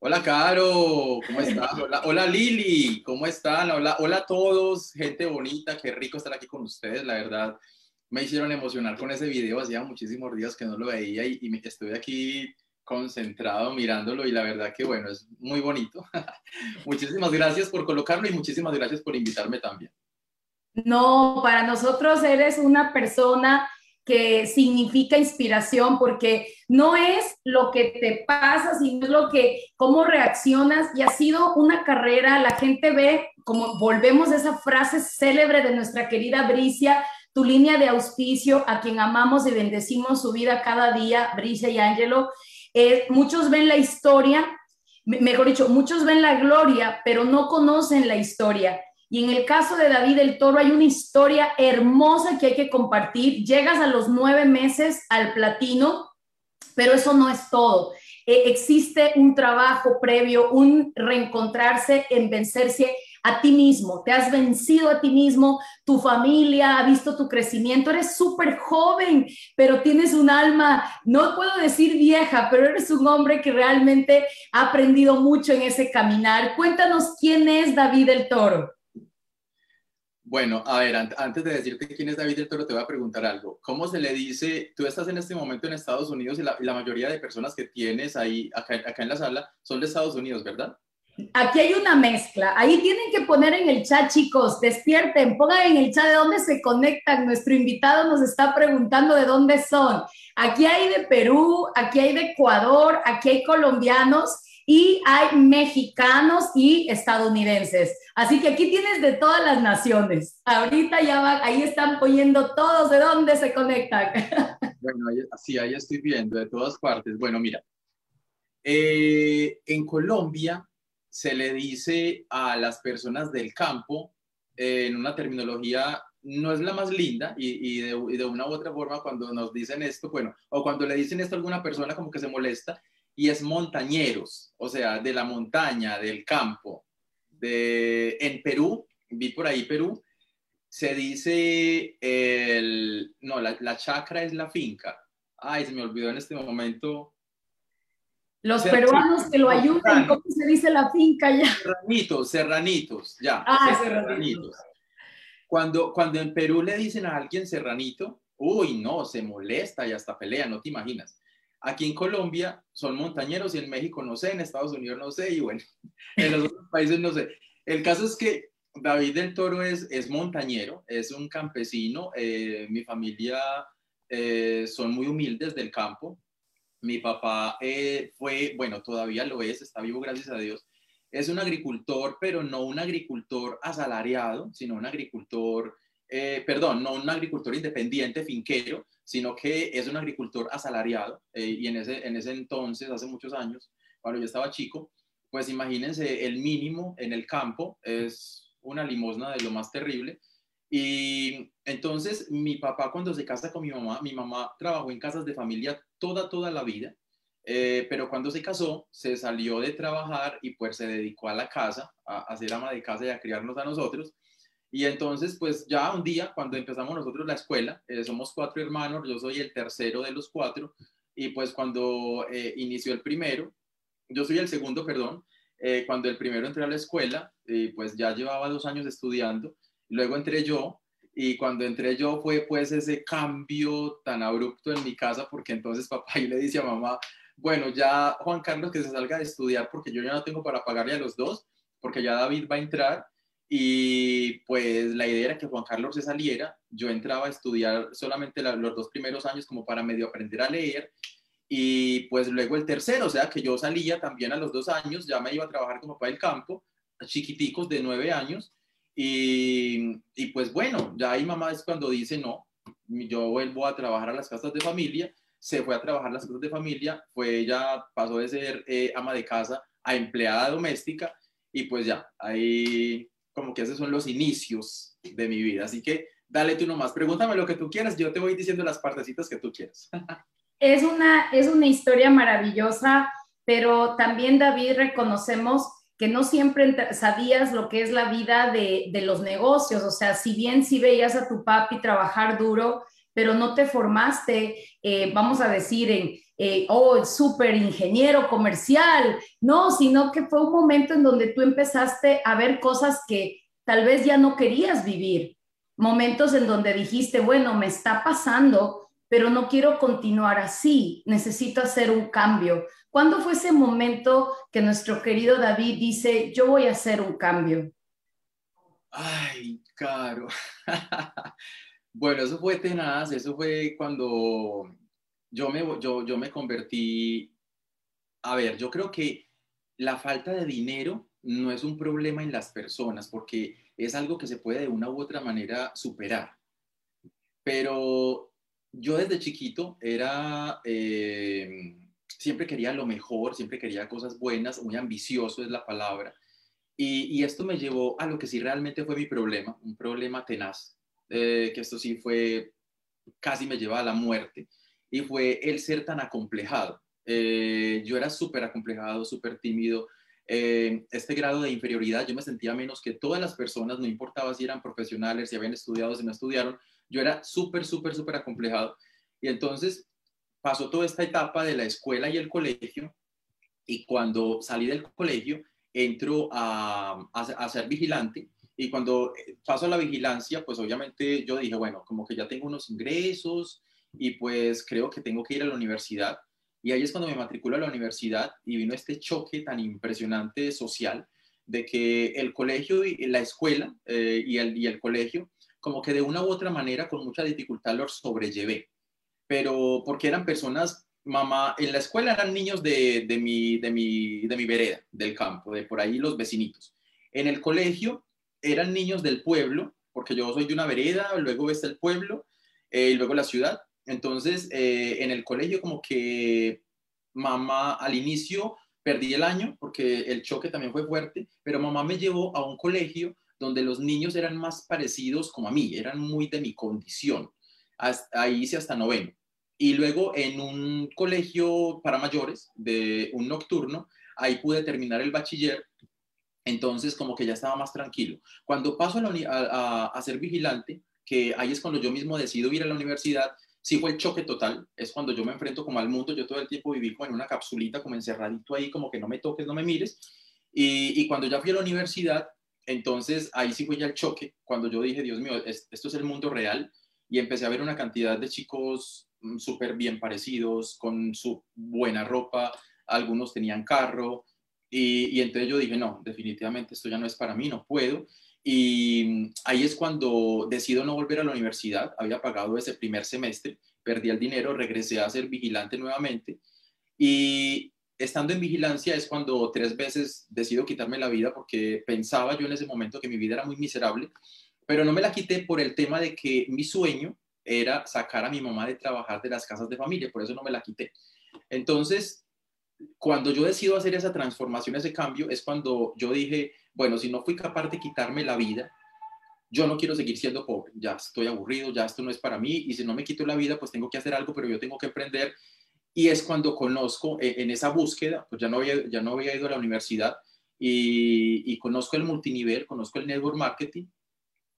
Hola, Caro, ¿cómo estás? Hola, hola, Lili, ¿cómo están? Hola, hola a todos, gente bonita, qué rico estar aquí con ustedes, la verdad. Me hicieron emocionar con ese video, hacía muchísimos días que no lo veía y, y estoy aquí concentrado mirándolo y la verdad que bueno, es muy bonito. muchísimas gracias por colocarlo y muchísimas gracias por invitarme también. No, para nosotros eres una persona que significa inspiración porque no es lo que te pasa, sino lo que, cómo reaccionas y ha sido una carrera, la gente ve, como volvemos a esa frase célebre de nuestra querida Bricia, tu línea de auspicio, a quien amamos y bendecimos su vida cada día, Bricia y Ángelo, eh, muchos ven la historia, mejor dicho, muchos ven la gloria, pero no conocen la historia. Y en el caso de David el Toro hay una historia hermosa que hay que compartir. Llegas a los nueve meses al platino, pero eso no es todo. Eh, existe un trabajo previo, un reencontrarse en vencerse a ti mismo, te has vencido a ti mismo, tu familia ha visto tu crecimiento, eres súper joven, pero tienes un alma, no puedo decir vieja, pero eres un hombre que realmente ha aprendido mucho en ese caminar. Cuéntanos quién es David el Toro. Bueno, a ver, antes de decirte quién es David del Toro, te voy a preguntar algo. ¿Cómo se le dice, tú estás en este momento en Estados Unidos y la, mayoría de personas que tienes ahí, acá, acá, en la sala, son de Estados Unidos, ¿verdad? Aquí hay una mezcla. Ahí tienen que poner en el chat, chicos, despierten, pongan en el chat de dónde se conectan. Nuestro invitado nos está preguntando de dónde son. Aquí hay de Perú, aquí hay de Ecuador, aquí hay colombianos y hay mexicanos y estadounidenses. Así que aquí tienes de todas las naciones. Ahorita ya van, ahí están poniendo todos de dónde se conectan. Bueno, sí, ahí estoy viendo de todas partes. Bueno, mira, eh, en Colombia se le dice a las personas del campo eh, en una terminología no es la más linda y, de, y, de, una u otra forma cuando nos dicen esto, bueno, o cuando le dicen esto a alguna persona como que se molesta y es montañeros, o sea, de la montaña, del campo. De, en Perú, vi por ahí Perú, se dice, el, no, la, la chacra es la finca. Ay, se me olvidó en este momento. Los peruanos que lo ayuden, ¿cómo se dice la finca ya? Serranitos, serranitos, ya. Ah, serranitos. Cuando, cuando en Perú le dicen a alguien serranito, uy, no, se molesta y hasta pelea, no te imaginas. Aquí en Colombia son montañeros y en México no sé, en Estados Unidos no sé y bueno, en los otros países no sé. El caso es que David del Toro es, es montañero, es un campesino, eh, mi familia eh, son muy humildes del campo. Mi papá eh, fue, bueno, todavía lo es, está vivo gracias a Dios. Es un agricultor, pero no un agricultor asalariado, sino un agricultor, perdón, no un agricultor independiente, finquero, sino que es un agricultor asalariado eh, y en ese, en ese entonces, hace muchos años, cuando yo estaba chico, pues imagínense, el mínimo en el campo es una limosna de lo más terrible. Y entonces mi papá cuando se casa con mi mamá, mi mamá trabajó en casas de familia toda, toda la vida, eh, pero cuando se casó se salió de trabajar y pues se dedicó a la casa, a, a ser ama de casa y a criarnos a nosotros. Y entonces, pues ya un día, cuando empezamos nosotros la escuela, eh, somos cuatro hermanos, yo soy el tercero de los cuatro, y pues cuando eh, inició el primero, yo soy el segundo, perdón, eh, cuando el primero entré a la escuela, pues ya llevaba dos años estudiando, luego entré yo, y cuando entré yo fue pues ese cambio tan abrupto en mi casa, porque entonces papá y le dice a mamá, bueno, ya Juan Carlos que se salga de estudiar porque yo ya no tengo para pagarle a los dos, porque ya David va a entrar y pues la idea era que Juan Carlos se saliera, yo entraba a estudiar solamente los dos primeros años como para medio aprender a leer y pues luego el tercero, o sea que yo salía también a los dos años, ya me iba a trabajar como papá del campo, chiquiticos de nueve años y, y pues bueno, ya ahí mamá es cuando dice no, yo vuelvo a trabajar a las casas de familia, se fue a trabajar a las casas de familia, fue ella pasó de ser eh, ama de casa a empleada doméstica y pues ya, ahí como que esos son los inicios de mi vida. Así que dale tú nomás, pregúntame lo que tú quieras, yo te voy diciendo las partecitas que tú quieras. es, una, es una historia maravillosa, pero también David reconocemos que no siempre sabías lo que es la vida de, de los negocios, o sea, si bien si veías a tu papi trabajar duro, pero no te formaste, eh, vamos a decir, en, eh, oh, súper ingeniero comercial, no, sino que fue un momento en donde tú empezaste a ver cosas que tal vez ya no querías vivir, momentos en donde dijiste, bueno, me está pasando, pero no quiero continuar así, necesito hacer un cambio. ¿Cuándo fue ese momento que nuestro querido David dice, yo voy a hacer un cambio? Ay, caro. bueno, eso fue tenaz, eso fue cuando yo me, yo, yo me convertí, a ver, yo creo que la falta de dinero no es un problema en las personas porque es algo que se puede de una u otra manera superar. Pero yo desde chiquito era, eh, siempre quería lo mejor, siempre quería cosas buenas, muy ambicioso es la palabra. Y, y esto me llevó a lo que sí realmente fue mi problema, un problema tenaz, eh, que esto sí fue, casi me lleva a la muerte y fue el ser tan acomplejado. Eh, yo era súper acomplejado, súper tímido. Eh, este grado de inferioridad, yo me sentía menos que todas las personas, no importaba si eran profesionales, si habían estudiado, si no estudiaron, yo era súper, súper, súper acomplejado. Y entonces pasó toda esta etapa de la escuela y el colegio, y cuando salí del colegio, entro a, a, a ser vigilante, y cuando paso a la vigilancia, pues obviamente yo dije, bueno, como que ya tengo unos ingresos, y pues creo que tengo que ir a la universidad. Y ahí es cuando me matriculo a la universidad y vino este choque tan impresionante social de que el colegio y la escuela eh, y, el, y el colegio, como que de una u otra manera con mucha dificultad los sobrellevé. Pero porque eran personas, mamá, en la escuela eran niños de, de, mi, de, mi, de mi vereda, del campo, de por ahí los vecinitos. En el colegio eran niños del pueblo, porque yo soy de una vereda, luego está el pueblo eh, y luego la ciudad. Entonces, eh, en el colegio como que mamá al inicio perdí el año porque el choque también fue fuerte, pero mamá me llevó a un colegio donde los niños eran más parecidos como a mí, eran muy de mi condición. ahí hice hasta noveno. Y luego en un colegio para mayores, de un nocturno, ahí pude terminar el bachiller. Entonces, como que ya estaba más tranquilo. Cuando paso a, ser vigilante, que ahí es cuando yo mismo decido ir a la universidad, sí fue el choque total, es cuando yo me enfrento como al mundo, yo todo el tiempo viví como en una capsulita, como encerradito ahí, como que no me toques, no me mires, y, y cuando ya fui a la universidad, entonces ahí sí fue ya el choque, cuando yo dije, Dios mío, esto es el mundo real, y empecé a ver una cantidad de chicos mm, súper bien parecidos, con su buena ropa, algunos tenían carro, y, y entonces yo dije, no, definitivamente esto ya no es para mí, no puedo, y ahí es cuando decido no volver a la universidad. Había pagado ese primer semestre, perdí el dinero, regresé a ser vigilante nuevamente. Y estando en vigilancia es cuando tres veces decido quitarme la vida porque pensaba yo en ese momento que mi vida era muy miserable, pero no me la quité por el tema de que mi sueño era sacar a mi mamá de trabajar de las casas de familia, por eso no me la quité. Entonces, cuando yo decido hacer esa transformación, ese cambio, es cuando yo dije, bueno, si no fui capaz de quitarme la vida, yo no quiero seguir siendo pobre, ya estoy aburrido, ya esto no es para mí, y si no me quito la vida, pues tengo que hacer algo, pero yo tengo que aprender. Y es cuando conozco, eh, en esa búsqueda, pues ya no había, ya no había ido a la universidad, y, y conozco el multinivel, conozco el network marketing,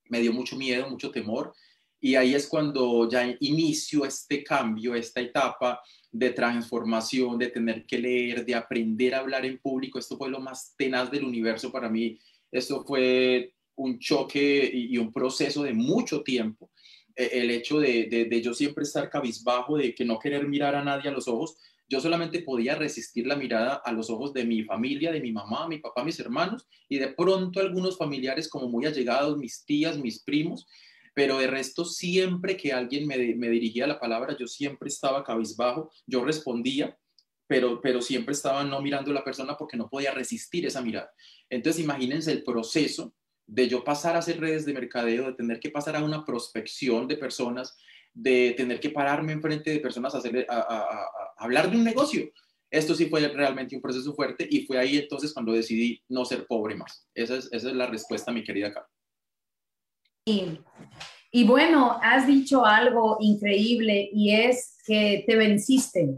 me dio mucho miedo, mucho temor, y ahí es cuando ya inicio este cambio, esta etapa de transformación, de tener que leer, de aprender a hablar en público. Esto fue lo más tenaz del universo para mí. Esto fue un choque y un proceso de mucho tiempo. E, el hecho de, de, yo siempre estar cabizbajo, de que no querer mirar a nadie a los ojos, yo solamente podía resistir la mirada a los ojos de mi familia, de mi mamá, mi papá, mis hermanos, y de pronto algunos familiares como muy allegados, mis tías, mis primos, pero de resto siempre que alguien me, dirigía la palabra, yo siempre estaba cabizbajo, yo respondía, pero, pero siempre estaba no mirando a la persona porque no podía resistir esa mirada. Entonces imagínense el proceso de yo pasar a hacer redes de mercadeo, de tener que pasar a una prospección de personas, de tener que pararme enfrente de personas a, hacer, a, hablar de un negocio. Esto sí fue realmente un proceso fuerte y fue ahí entonces cuando decidí no ser pobre más. Esa es, esa es la respuesta, mi querida Carla. Y, bueno, has dicho algo increíble y es que te venciste.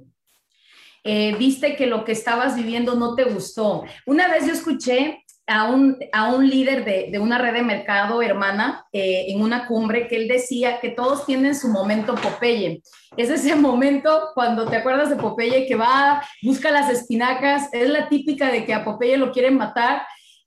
Eh, viste que lo que estabas viviendo no te gustó. Una vez yo escuché a un, a un líder de, de una red de mercado hermana eh, en una cumbre que él decía que todos tienen su momento Popeye. Es ese momento cuando te acuerdas de Popeye que va, busca las espinacas, es la típica de que a Popeye lo quieren matar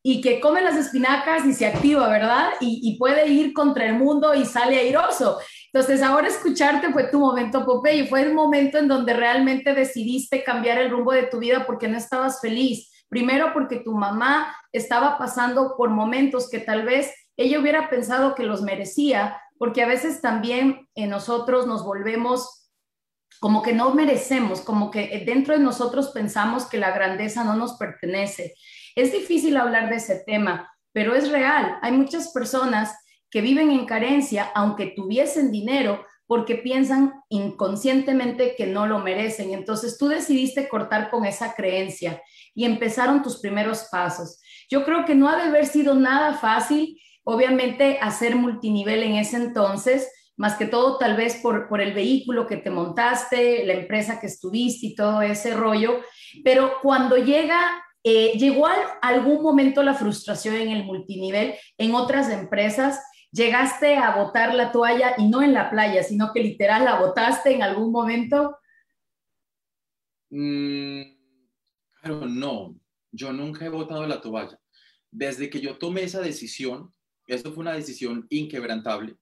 y que come las espinacas y se activa, ¿verdad? Y, puede ir contra el mundo y sale airoso. Entonces, ahora escucharte fue tu momento, Popeye, fue el momento en donde realmente decidiste cambiar el rumbo de tu vida porque no estabas feliz Primero porque tu mamá estaba pasando por momentos que tal vez ella hubiera pensado que los merecía, porque a veces también en nosotros nos volvemos como que no merecemos, como que dentro de nosotros pensamos que la grandeza no nos pertenece. Es difícil hablar de ese tema, pero es real. Hay muchas personas que viven en carencia, aunque tuviesen dinero, porque piensan inconscientemente que no lo merecen. Entonces tú decidiste cortar con esa creencia y empezaron tus primeros pasos. Yo creo que no ha de haber sido nada fácil, obviamente, hacer multinivel en ese entonces, más que todo tal vez por, por el vehículo que te montaste, la empresa que estuviste y todo ese rollo, pero cuando llega eh, llegó algún momento la frustración en el multinivel, en otras empresas, llegaste a botar la toalla y no en la playa, sino que literal la botaste en algún momento. Mm, pero no, yo nunca he votado la toalla. Desde que yo tomé esa decisión, esto fue una decisión inquebrantable.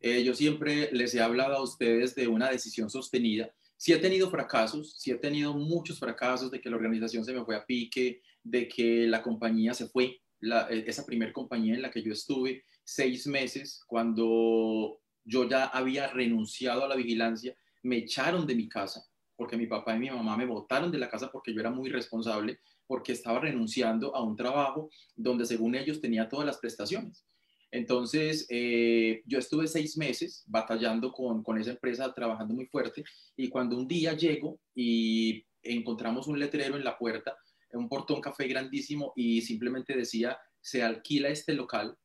Eh, yo siempre les he hablado a ustedes de una decisión sostenida. Sí he tenido fracasos, sí he tenido muchos fracasos de que la organización se me fue a pique, de que la compañía se fue, e, esa primer compañía en la que yo estuve seis meses, cuando yo ya había renunciado a la vigilancia, me echaron de mi casa porque mi papá y mi mamá me botaron de la casa porque yo era muy responsable, porque estaba renunciando a un trabajo donde según ellos tenía todas las prestaciones. Entonces, eh, yo estuve seis meses batallando con, con esa empresa, trabajando muy fuerte, y cuando un día llego y encontramos un letrero en la puerta, un portón café grandísimo, y simplemente decía, se alquila este local.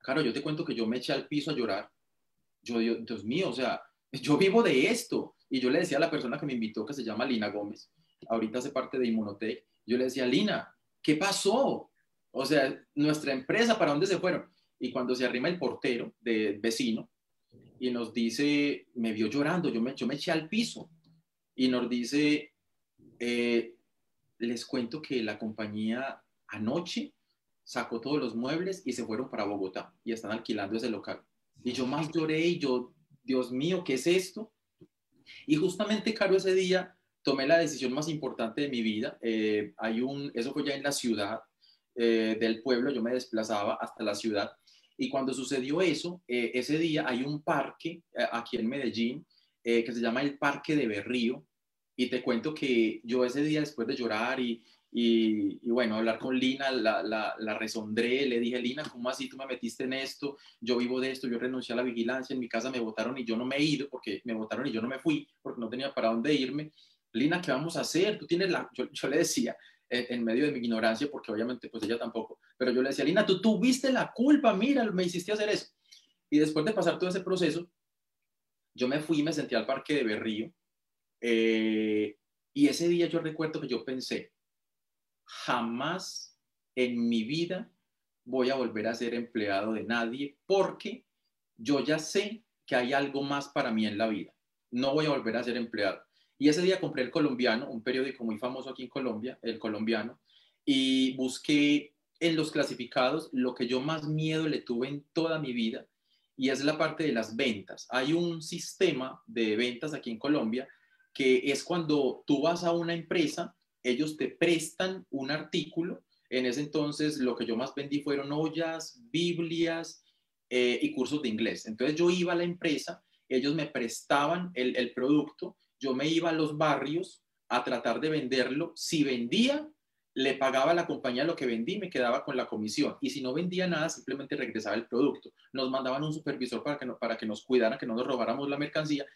Claro, yo te cuento que yo me eché al piso a llorar. Yo, Dios, Dios mío, o sea, yo vivo de esto. Y yo le decía a la persona que me invitó, que se llama Lina Gómez, ahorita hace parte de Inmunotech, yo le decía, Lina, ¿qué pasó? O sea, nuestra empresa, ¿para dónde se fueron? Y cuando se arrima el portero de vecino y nos dice, me vio llorando, yo me, yo me eché al piso y nos dice, eh, les cuento que la compañía anoche sacó todos los muebles y se fueron para Bogotá y están alquilando ese local. Y yo más lloré y yo, Dios mío, ¿qué es esto? Y justamente, Caro, ese día tomé la decisión más importante de mi vida. Eh, hay un, eso fue ya en la ciudad eh, del pueblo, yo me desplazaba hasta la ciudad. Y cuando sucedió eso, eh, ese día hay un parque aquí en Medellín que se llama el Parque de Berrío. Y te cuento que yo ese día, después de llorar y, y, bueno, hablar con Lina, la, la, la, resondré, le dije, Lina, ¿cómo así tú me metiste en esto? Yo vivo de esto, yo renuncié a la vigilancia, en mi casa me votaron y yo no me he ido porque me votaron y yo no me fui porque no tenía para dónde irme. Lina, ¿qué vamos a hacer? Tú tienes la, yo, yo le decía, en, medio de mi ignorancia, porque obviamente pues ella tampoco, pero yo le decía, Lina, tú tuviste la culpa, mira, me hiciste hacer eso. Y después de pasar todo ese proceso, yo me fui y me sentí al parque de Berrío. Eh, y ese día yo recuerdo que yo pensé, jamás en mi vida voy a volver a ser empleado de nadie porque yo ya sé que hay algo más para mí en la vida. No voy a volver a ser empleado. Y ese día compré el colombiano, un periódico muy famoso aquí en Colombia, el colombiano, y busqué en los clasificados lo que yo más miedo le tuve en toda mi vida, y es la parte de las ventas. Hay un sistema de ventas aquí en Colombia que es cuando tú vas a una empresa ellos te prestan un artículo. En ese entonces lo que yo más vendí fueron ollas, Biblias eh, y cursos de inglés. Entonces yo iba a la empresa, ellos me prestaban el, producto, yo me iba a los barrios a tratar de venderlo. Si vendía, le pagaba a la compañía lo que vendí, me quedaba con la comisión. Y si no vendía nada, simplemente regresaba el producto. Nos mandaban un supervisor para que, para que nos cuidara, que no nos robáramos la mercancía.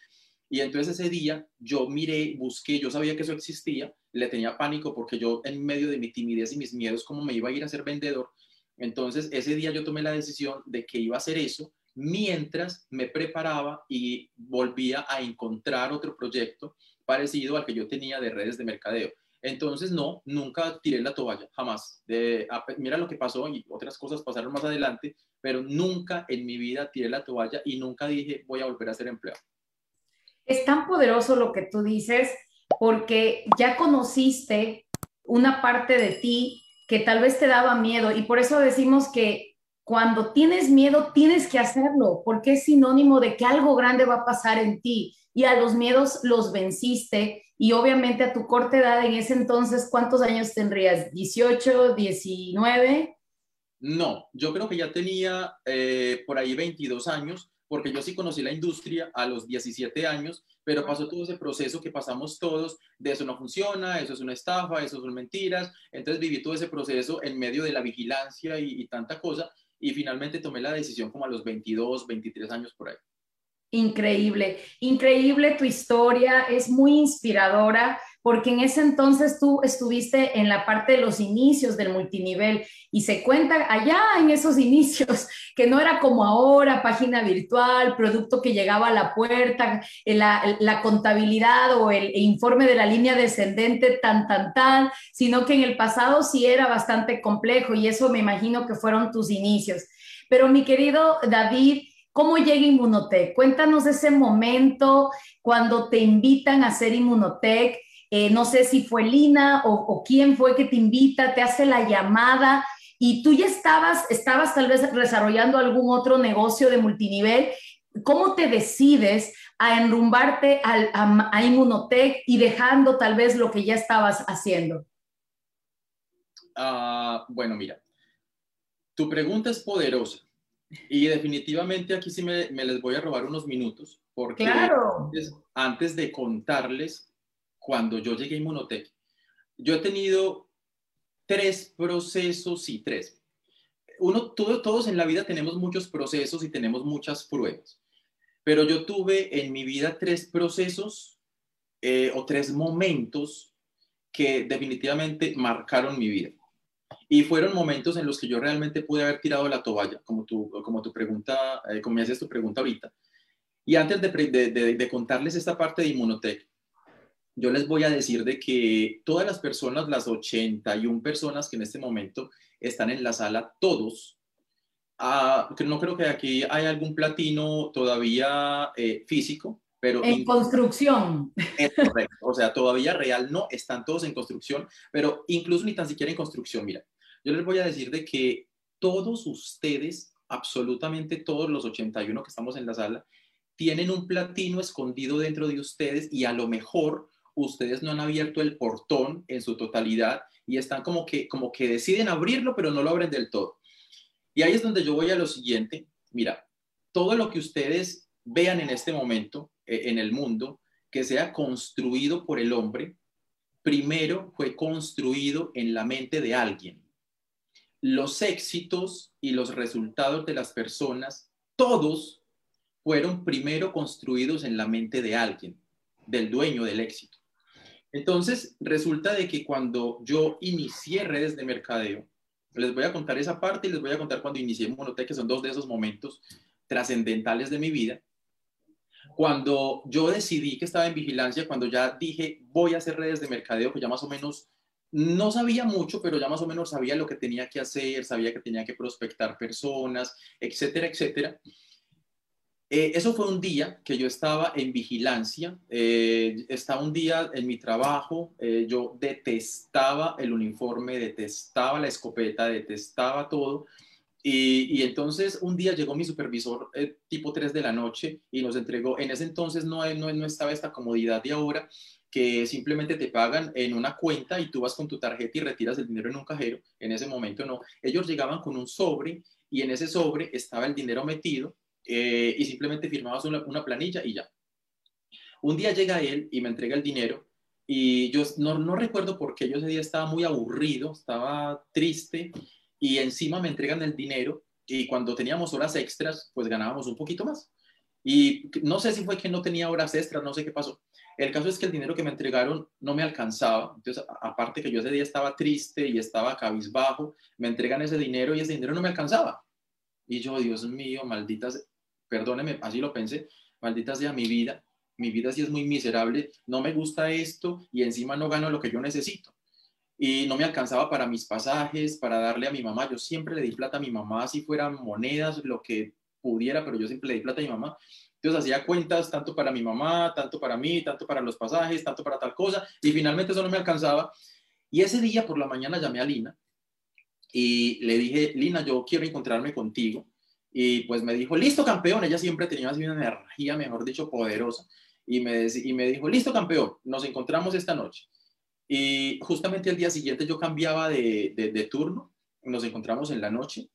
Y entonces ese día yo miré, busqué, yo sabía que eso existía, le tenía pánico porque yo en medio de mi timidez y mis miedos, como me iba a ir a ser vendedor, entonces ese día yo tomé la decisión de que iba a hacer eso mientras me preparaba y volvía a encontrar otro proyecto parecido al que yo tenía de redes de mercadeo. Entonces, no, nunca tiré la toalla, jamás. De, mira lo que pasó y otras cosas pasaron más adelante, pero nunca en mi vida tiré la toalla y nunca dije voy a volver a ser empleado. Es tan poderoso lo que tú dices porque ya conociste una parte de ti que tal vez te daba miedo y por eso decimos que cuando tienes miedo tienes que hacerlo porque es sinónimo de que algo grande va a pasar en ti y a los miedos los venciste y obviamente a tu corta edad en ese entonces, ¿cuántos años tendrías? ¿18, 19? No, yo creo que ya tenía eh, por ahí 22 años, porque yo sí conocí la industria a los 17 años, pero pasó todo ese proceso que pasamos todos, de eso no funciona, eso es una estafa, eso son mentiras, entonces viví todo ese proceso en medio de la vigilancia y, y tanta cosa, y finalmente tomé la decisión como a los 22, 23 años por ahí. Increíble, increíble tu historia, es muy inspiradora porque en ese entonces tú estuviste en la parte de los inicios del multinivel y se cuenta allá en esos inicios que no era como ahora, página virtual, producto que llegaba a la puerta, la, contabilidad o el informe de la línea descendente tan, tan, tan, sino que en el pasado sí era bastante complejo y eso me imagino que fueron tus inicios. Pero mi querido David, ¿Cómo llega Inmunotech? Cuéntanos ese momento cuando te invitan a hacer Inmunotech. Eh, no sé si fue Lina o, quién fue que te invita, te hace la llamada y tú ya estabas, estabas tal vez desarrollando algún otro negocio de multinivel. ¿Cómo te decides a enrumbarte a, a Inmunotech y dejando tal vez lo que ya estabas haciendo? Ah, bueno, mira, tu pregunta es poderosa y definitivamente aquí sí me, les voy a robar unos minutos, porque antes, de contarles cuando yo llegué a Inmunotech, yo he tenido tres procesos y tres. Uno, todos en la vida tenemos muchos procesos y tenemos muchas pruebas, pero yo tuve en mi vida tres procesos eh, o tres momentos que definitivamente marcaron mi vida. Y fueron momentos en los que yo realmente pude haber tirado la toalla, como tu, como tu pregunta, eh, como me haces tu pregunta ahorita. Y antes de, de, contarles esta parte de Inmunotech, yo les voy a decir de que todas las personas, las 81 personas que en este momento están en la sala, todos, ah, no creo que aquí hay algún platino todavía eh, físico, pero... En construcción. Es correcto, o sea, todavía real no, están todos en construcción, pero incluso ni tan siquiera en construcción, mira, yo les voy a decir de que todos ustedes, absolutamente todos los 81 que estamos en la sala, tienen un platino escondido dentro de ustedes y a lo mejor ustedes no han abierto el portón en su totalidad y están como que, como que deciden abrirlo, pero no lo abren del todo. Y ahí es donde yo voy a lo siguiente. Mira, todo lo que ustedes vean en este momento eh, en el mundo, que sea construido por el hombre, primero fue construido en la mente de alguien los éxitos y los resultados de las personas, todos fueron primero construidos en la mente de alguien, del dueño del éxito. Entonces, resulta de que cuando yo inicié redes de mercadeo, les voy a contar esa parte y les voy a contar cuando inicié Monotech, que son dos de esos momentos trascendentales de mi vida. Cuando yo decidí que estaba en vigilancia, cuando ya dije voy a hacer redes de mercadeo, que ya más o menos no sabía mucho, pero ya más o menos sabía lo que tenía que hacer, sabía que tenía que prospectar personas, etcétera, etcétera. Eh, eso fue un día que yo estaba en vigilancia, eh, estaba un día en mi trabajo, eh, yo detestaba el uniforme, detestaba la escopeta, detestaba todo. Y, entonces un día llegó mi supervisor tipo 3 de la noche y nos entregó, en ese entonces no, no, no estaba esta comodidad de ahora, que simplemente te pagan en una cuenta y tú vas con tu tarjeta y retiras el dinero en un cajero. En ese momento no. Ellos llegaban con un sobre y en ese sobre estaba el dinero metido eh, y simplemente firmabas una, una, planilla y ya. Un día llega él y me entrega el dinero y yo no, no recuerdo por qué yo ese día estaba muy aburrido, estaba triste y encima me entregan el dinero y cuando teníamos horas extras pues ganábamos un poquito más. Y no sé si fue que no tenía horas extras, no sé qué pasó. El caso es que el dinero que me entregaron no me alcanzaba. Entonces, aparte que yo ese día estaba triste y estaba cabizbajo, me entregan ese dinero y ese dinero no me alcanzaba. Y yo, Dios mío, malditas, perdóneme, así lo pensé, malditas sea mi vida. mi vida sí es muy miserable, no me gusta esto y encima no gano lo que yo necesito. Y no me alcanzaba para mis pasajes, para darle a mi mamá. Yo siempre le di plata a mi mamá, si fueran monedas, lo que pudiera, pero yo siempre le di plata a mi mamá. Entonces hacía cuentas tanto para mi mamá, tanto para mí, tanto para los pasajes, tanto para tal cosa, y finalmente eso no me alcanzaba. Y ese día por la mañana llamé a Lina y le dije, Lina, yo quiero encontrarme contigo. Y pues me dijo, listo campeón, ella siempre tenía así una energía, mejor dicho, poderosa. Y me, y me dijo, listo campeón, nos encontramos esta noche. Y justamente el día siguiente yo cambiaba de, de, turno, nos encontramos en la noche.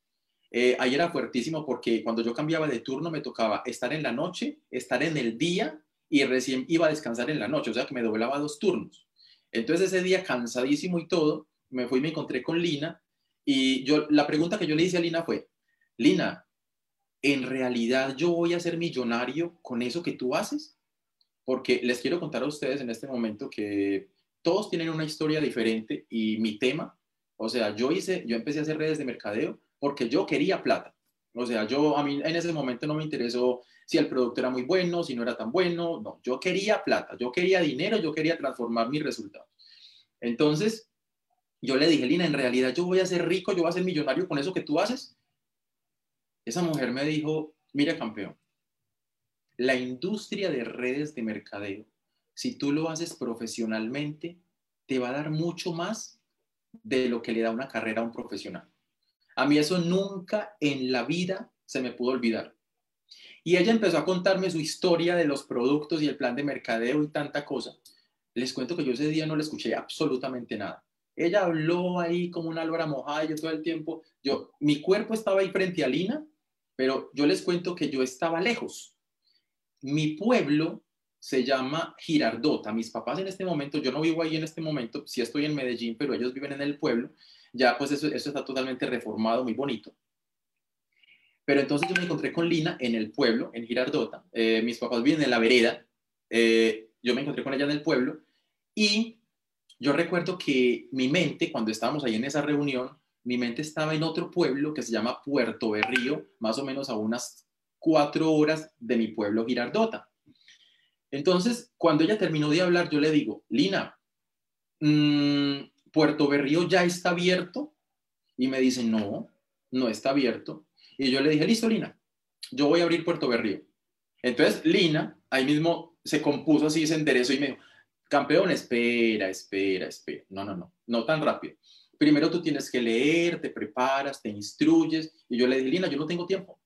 Eh, ahí era fuertísimo porque cuando yo cambiaba de turno me tocaba estar en la noche, estar en el día y recién iba a descansar en la noche, o sea que me doblaba dos turnos. Entonces ese día cansadísimo y todo, me fui y me encontré con Lina y yo la pregunta que yo le hice a Lina fue, Lina, ¿en realidad yo voy a ser millonario con eso que tú haces? Porque les quiero contar a ustedes en este momento que todos tienen una historia diferente y mi tema, o sea, yo hice, yo empecé a hacer redes de mercadeo porque yo quería plata. O sea, yo a mí en ese momento no me interesó si el producto era muy bueno, si no era tan bueno, no, yo quería plata, yo quería dinero, yo quería transformar mis resultados. Entonces, yo le dije, Lina, en realidad yo voy a ser rico, yo voy a ser millonario con eso que tú haces. Esa mujer me dijo, mira campeón, la industria de redes de mercadeo si tú lo haces profesionalmente, te va a dar mucho más de lo que le da una carrera a un profesional. A mí eso nunca en la vida se me pudo olvidar. Y ella empezó a contarme su historia de los productos y el plan de mercadeo y tanta cosa. Les cuento que yo ese día no le escuché absolutamente nada. Ella habló ahí como una álvara mojada, yo todo el tiempo, yo, mi cuerpo estaba ahí frente a Lina, pero yo les cuento que yo estaba lejos. Mi pueblo se llama Girardota. Mis papás en este momento, yo no vivo ahí en este momento, sí estoy en Medellín, pero ellos viven en el pueblo. Ya pues eso, está totalmente reformado, muy bonito. Pero entonces yo me encontré con Lina en el pueblo, en Girardota. Eh, mis papás viven en la vereda. Eh, yo me encontré con ella en el pueblo y yo recuerdo que mi mente, cuando estábamos ahí en esa reunión, mi mente estaba en otro pueblo que se llama Puerto Berrío, más o menos a unas cuatro horas de mi pueblo Girardota. Entonces, cuando ella terminó de hablar, yo le digo, Lina, mm, Puerto Berrío ya está abierto. Y me dice, no, no está abierto. Y yo le dije, listo, Lina, yo voy a abrir Puerto Berrío. Entonces, Lina, ahí mismo se compuso así, se enderezó y me dijo, campeón, espera, espera, espera. No, no, no, no tan rápido. Primero tú tienes que leer, te preparas, te instruyes. Y yo le dije, Lina, yo no tengo tiempo.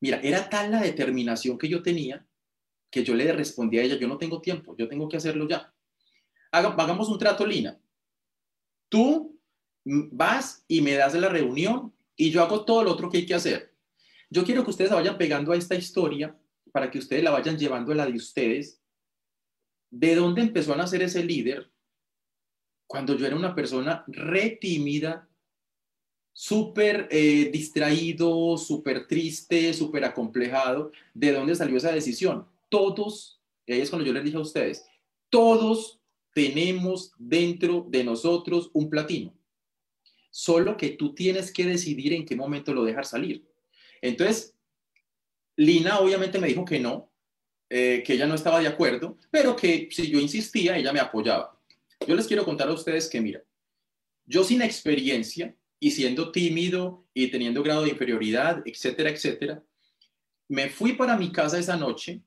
Mira, era tal la determinación que yo tenía que yo le respondí a ella, yo no tengo tiempo, yo tengo que hacerlo ya. hagamos un trato, Lina. Tú vas y me das la reunión y yo hago todo lo otro que hay que hacer. Yo quiero que ustedes vayan pegando a esta historia para que ustedes la vayan llevando a la de ustedes. ¿De dónde empezó a nacer ese líder? Cuando yo era una persona re tímida, súper eh, distraído, súper triste, súper acomplejado. ¿De dónde salió esa decisión? todos, y ahí es cuando yo les dije a ustedes, todos tenemos dentro de nosotros un platino. Solo que tú tienes que decidir en qué momento lo dejar salir. Entonces, Lina obviamente me dijo que no, eh, que ella no estaba de acuerdo, pero que si yo insistía, ella me apoyaba. Yo les quiero contar a ustedes que, mira, yo sin experiencia y siendo tímido y teniendo grado de inferioridad, etcétera, etcétera, me fui para mi casa esa noche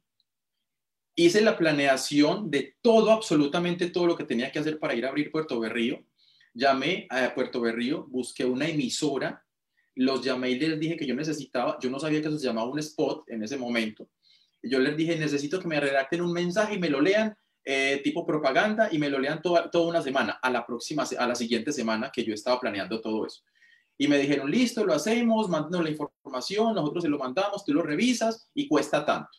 hice la planeación de todo, absolutamente todo lo que tenía que hacer para ir a abrir Puerto Berrío. Llamé a Puerto Berrío, busqué una emisora, los llamé y les dije que yo necesitaba, yo no sabía que se llamaba un spot en ese momento. Yo les dije, necesito que me redacten un mensaje y me lo lean eh, tipo propaganda y me lo lean toda, toda una semana, a la próxima, a la siguiente semana que yo estaba planeando todo eso. Y me dijeron, listo, lo hacemos, mándanos la información, nosotros se lo mandamos, tú lo revisas y cuesta tanto.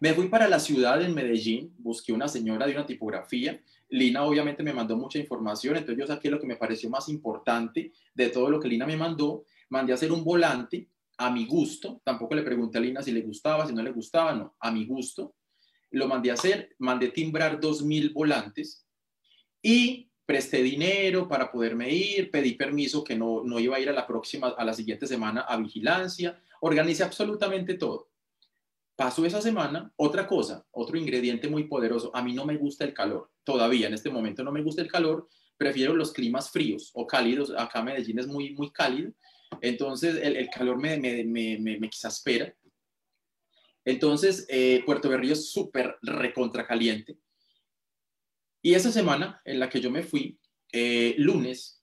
Me fui para la ciudad en Medellín, busqué una señora de una tipografía. Lina obviamente me mandó mucha información, entonces yo saqué lo que me pareció más importante de todo lo que Lina me mandó. Mandé a hacer un volante a mi gusto. Tampoco le pregunté a Lina si le gustaba, si no le gustaba, no, a mi gusto. Lo mandé a hacer, mandé timbrar 2.000 volantes y presté dinero para poderme ir, pedí permiso que no, no iba a ir a la próxima, a la siguiente semana a vigilancia, organicé absolutamente todo Pasó esa semana, otra cosa, otro ingrediente muy poderoso. A mí no me gusta el calor, todavía en este momento no me gusta el calor, prefiero los climas fríos o cálidos. Acá Medellín es muy, muy cálido, entonces el, calor me, me, me, me, exaspera. Entonces, eh, Puerto Berrío es súper recontra caliente. Y esa semana en la que yo me fui, eh, lunes,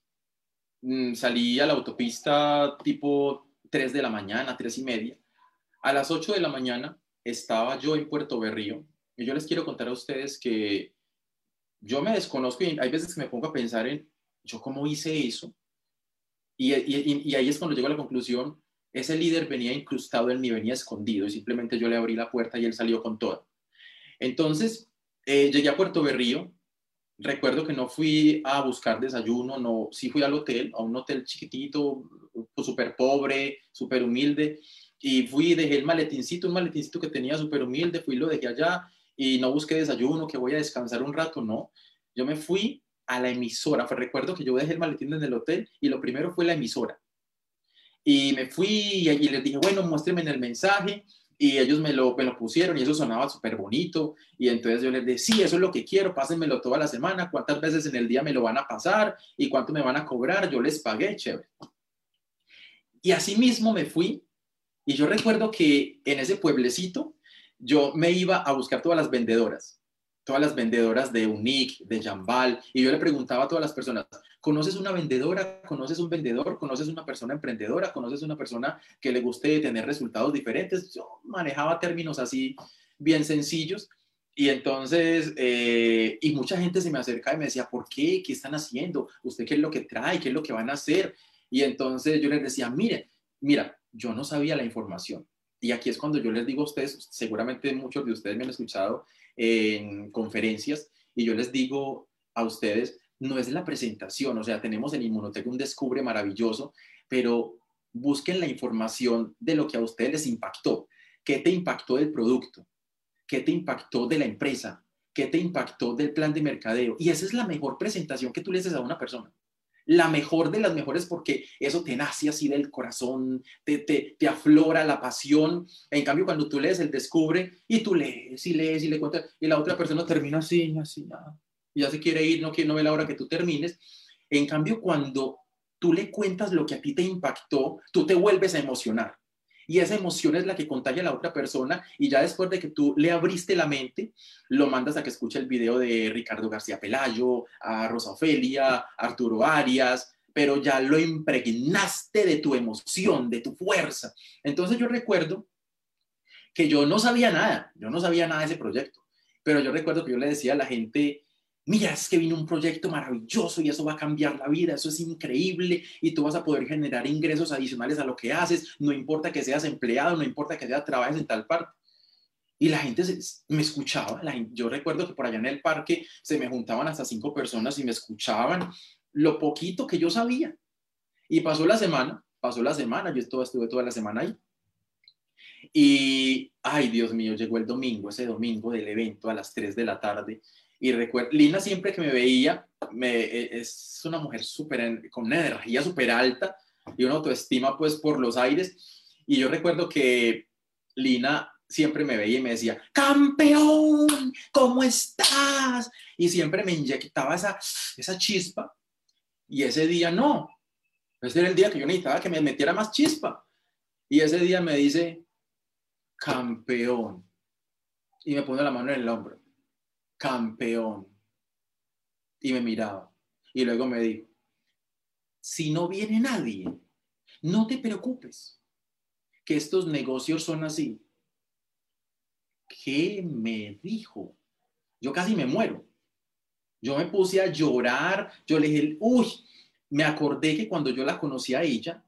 mm, salí a la autopista tipo 3 de la mañana, 3 y media. A las 8 de la mañana estaba yo en Puerto Berrío y yo les quiero contar a ustedes que yo me desconozco y hay veces que me pongo a pensar en yo cómo hice eso. Y, y, ahí es cuando llego a la conclusión, ese líder venía incrustado en mí, venía escondido y simplemente yo le abrí la puerta y él salió con todo. Entonces, eh, llegué a Puerto Berrío, recuerdo que no fui a buscar desayuno, no, sí fui al hotel, a un hotel chiquitito, súper pobre, súper humilde, y fui, dejé el maletincito, un maletincito que tenía súper humilde, fui, lo dejé allá y no busqué desayuno, que voy a descansar un rato, no. Yo me fui a la emisora, recuerdo que yo dejé el maletín en el hotel y lo primero fue la emisora. Y me fui y, y les dije, bueno, muéstrenme en el mensaje y ellos me lo, me lo pusieron y eso sonaba súper bonito y entonces yo les decía, sí, eso es lo que quiero, pásenmelo toda la semana, cuántas veces en el día me lo van a pasar y cuánto me van a cobrar, yo les pagué, chévere. Y así mismo me fui y yo recuerdo que en ese pueblecito yo me iba a buscar todas las vendedoras, todas las vendedoras de Unique, de Jambal, y yo le preguntaba a todas las personas, ¿conoces una vendedora? ¿Conoces un vendedor? ¿Conoces una persona emprendedora? ¿Conoces una persona que le guste tener resultados diferentes? Yo manejaba términos así bien sencillos. Y entonces, eh, y mucha gente se me acerca y me decía, ¿por qué? ¿Qué están haciendo? ¿Usted qué es lo que trae? ¿Qué es lo que van a hacer? Y entonces yo les decía, mire, mira, yo no sabía la información. Y aquí es cuando yo les digo a ustedes, seguramente muchos de ustedes me han escuchado en conferencias, y yo les digo a ustedes, no es la presentación, o sea, tenemos en Inmunotech un descubre maravilloso, pero busquen la información de lo que a ustedes les impactó. ¿Qué te impactó del producto? ¿Qué te impactó de la empresa? ¿Qué te impactó del plan de mercadeo? Y esa es la mejor presentación que tú le haces a una persona la mejor de las mejores porque eso te nace así del corazón, te, te, te, aflora la pasión. En cambio, cuando tú lees el descubre y tú lees y lees y le cuentas y la otra persona termina así, así, ya se quiere ir, no, no ve la hora que tú termines. En cambio, cuando tú le cuentas lo que a ti te impactó, tú te vuelves a emocionar y esa emoción es la que contagia a la otra persona y ya después de que tú le abriste la mente, lo mandas a que escuche el video de Ricardo García Pelayo, a Rosa Ofelia, Arturo Arias, pero ya lo impregnaste de tu emoción, de tu fuerza. Entonces yo recuerdo que yo no sabía nada, yo no sabía nada de ese proyecto, pero yo recuerdo que yo le decía a la gente, mira, es que vino un proyecto maravilloso y eso va a cambiar la vida, eso es increíble y tú vas a poder generar ingresos adicionales a lo que haces, no importa que seas empleado, no importa que seas trabajes en tal parte. Y la gente me escuchaba, yo recuerdo que por allá en el parque se me juntaban hasta cinco personas y me escuchaban lo poquito que yo sabía. Y pasó la semana, pasó la semana, yo estuve, estuve toda la semana ahí. Y, ay Dios mío, llegó el domingo, ese domingo del evento a las 3 de la tarde y recuerdo, Lina siempre que me veía, me, e, es una mujer súper, con una energía súper alta y una autoestima pues por los aires. Y yo recuerdo que Lina siempre me veía y me decía, campeón, ¿cómo estás? Y siempre me inyectaba esa, esa chispa. Y ese día no. Ese era el día que yo necesitaba que me metiera más chispa. Y ese día me dice, campeón. Y me pone la mano en el hombro campeón. Y me miraba. Y luego me dijo, si no viene nadie, no te preocupes, que estos negocios son así. ¿Qué me dijo? Yo casi me muero. Yo me puse a llorar, yo le dije, uy, me acordé que cuando yo la conocí a ella,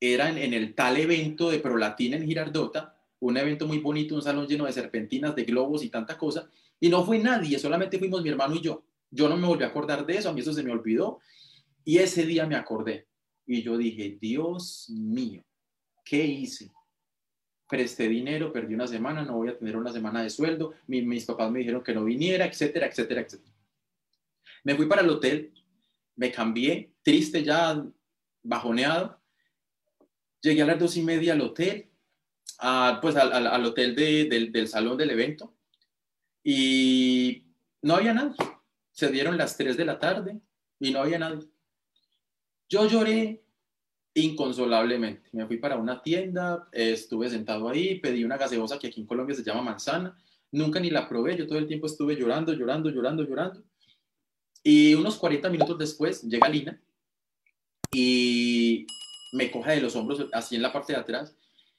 era en, en el tal evento de Prolatina en Girardota, un evento muy bonito, un salón lleno de serpentinas, de globos y tanta cosa, y no fue nadie, solamente fuimos mi hermano y yo. Yo no me volví a acordar de eso, a mí eso se me olvidó. Y ese día me acordé. Y yo dije, Dios mío, ¿qué hice? Presté dinero, perdí una semana, no voy a tener una semana de sueldo. mis papás me dijeron que no viniera, etcétera, etcétera, etcétera. Me fui para el hotel, me cambié, triste ya, bajoneado. Llegué a las dos y media al hotel pues al, hotel del, salón del evento y no había nadie. Se dieron las 3 de la tarde y no había nadie. Yo lloré inconsolablemente. Me fui para una tienda, estuve sentado ahí, pedí una gaseosa que aquí en Colombia se llama manzana. Nunca ni la probé, yo todo el tiempo estuve llorando, llorando, llorando, llorando. Y unos 40 minutos después llega Lina y me coge de los hombros así en la parte de atrás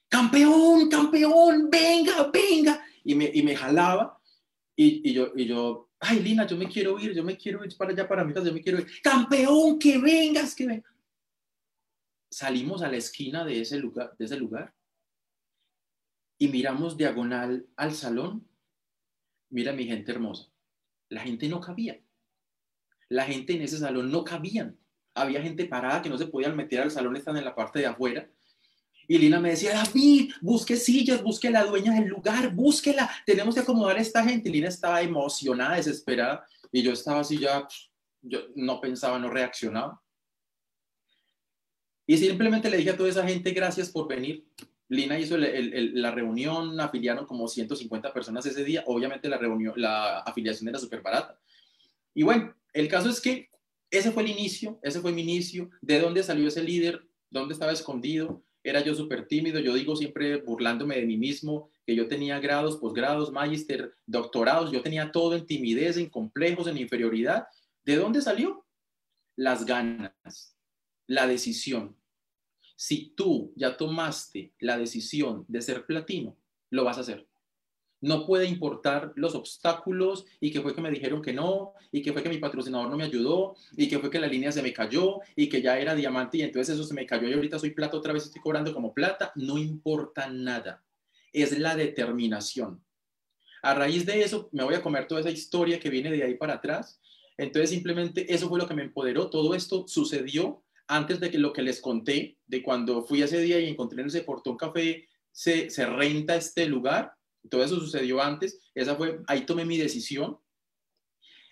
campeón, campeón, venga, venga. Y me, y me jalaba y, y, yo, y yo, ay, Lina, yo me quiero ir, yo me quiero ir para allá, para mi casa, yo me quiero ir. Campeón, que vengas, que vengas. Salimos a la esquina de ese lugar, de ese lugar y miramos diagonal al salón. Mira mi gente hermosa. La gente no cabía. La gente en ese salón no cabían. Había gente parada que no se podían meter al salón, están en la parte de afuera y Lina me decía, David, busque sillas, busque la dueña del lugar, búsquela, tenemos que acomodar a esta gente. Lina estaba emocionada, desesperada, y yo estaba así ya, yo no pensaba, no reaccionaba. Y simplemente le dije a toda esa gente, gracias por venir. Lina hizo la reunión, afiliaron como 150 personas ese día. Obviamente la reunión, la afiliación era súper barata. Y bueno, el caso es que ese fue el inicio, ese fue mi inicio. ¿De dónde salió ese líder? ¿Dónde estaba escondido? Era yo súper tímido, yo digo siempre burlándome de mí mismo, que yo tenía grados, posgrados, magister, doctorados, yo tenía todo en timidez, en complejos, en inferioridad. ¿De dónde salió? Las ganas, la decisión. Si tú ya tomaste la decisión de ser platino, lo vas a hacer no puede importar los obstáculos y que fue que me dijeron que no, y que fue que mi patrocinador no me ayudó, y que fue que la línea se me cayó, y que ya era diamante y entonces eso se me cayó y ahorita soy plata, otra vez estoy cobrando como plata, no importa nada, es la determinación. A raíz de eso me voy a comer toda esa historia que viene de ahí para atrás, entonces simplemente eso fue lo que me empoderó, todo esto sucedió antes de que lo que les conté, de cuando fui ese día y encontré en ese portón café, se, se renta este lugar, todo eso sucedió antes, esa fue, ahí tomé mi decisión.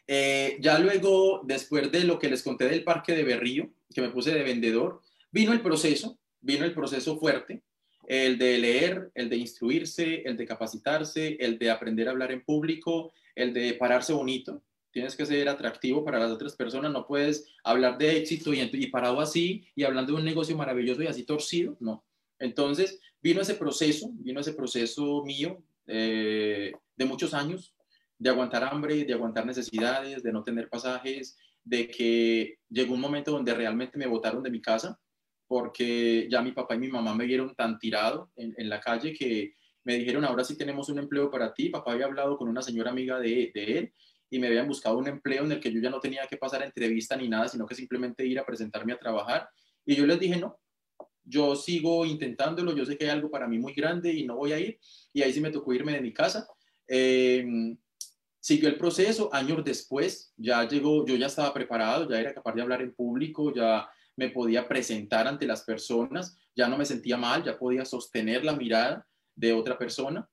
Eh, ya luego, después de lo que les conté del parque de Berrío, que me puse de vendedor, vino el proceso, vino el proceso fuerte, el de leer, el de instruirse, el de capacitarse, el de aprender a hablar en público, el de pararse bonito. Tienes que ser atractivo para las otras personas, no puedes hablar de éxito y, y parado así y hablando de un negocio maravilloso y así torcido, no. Entonces, vino ese proceso, vino ese proceso mío eh, de muchos años, de aguantar hambre, de aguantar necesidades, de no tener pasajes, de que llegó un momento donde realmente me botaron de mi casa porque ya mi papá y mi mamá me vieron tan tirado en, la calle que me dijeron, ahora sí tenemos un empleo para ti. Papá había hablado con una señora amiga de, de él y me habían buscado un empleo en el que yo ya no tenía que pasar entrevista ni nada, sino que simplemente ir a presentarme a trabajar. Y yo les dije, no, yo sigo intentándolo, yo sé que hay algo para mí muy grande y no voy a ir, y ahí sí me tocó irme de mi casa. Eh, siguió el proceso, años después, ya llegó, yo ya estaba preparado, ya era capaz de hablar en público, ya me podía presentar ante las personas, ya no me sentía mal, ya podía sostener la mirada de otra persona.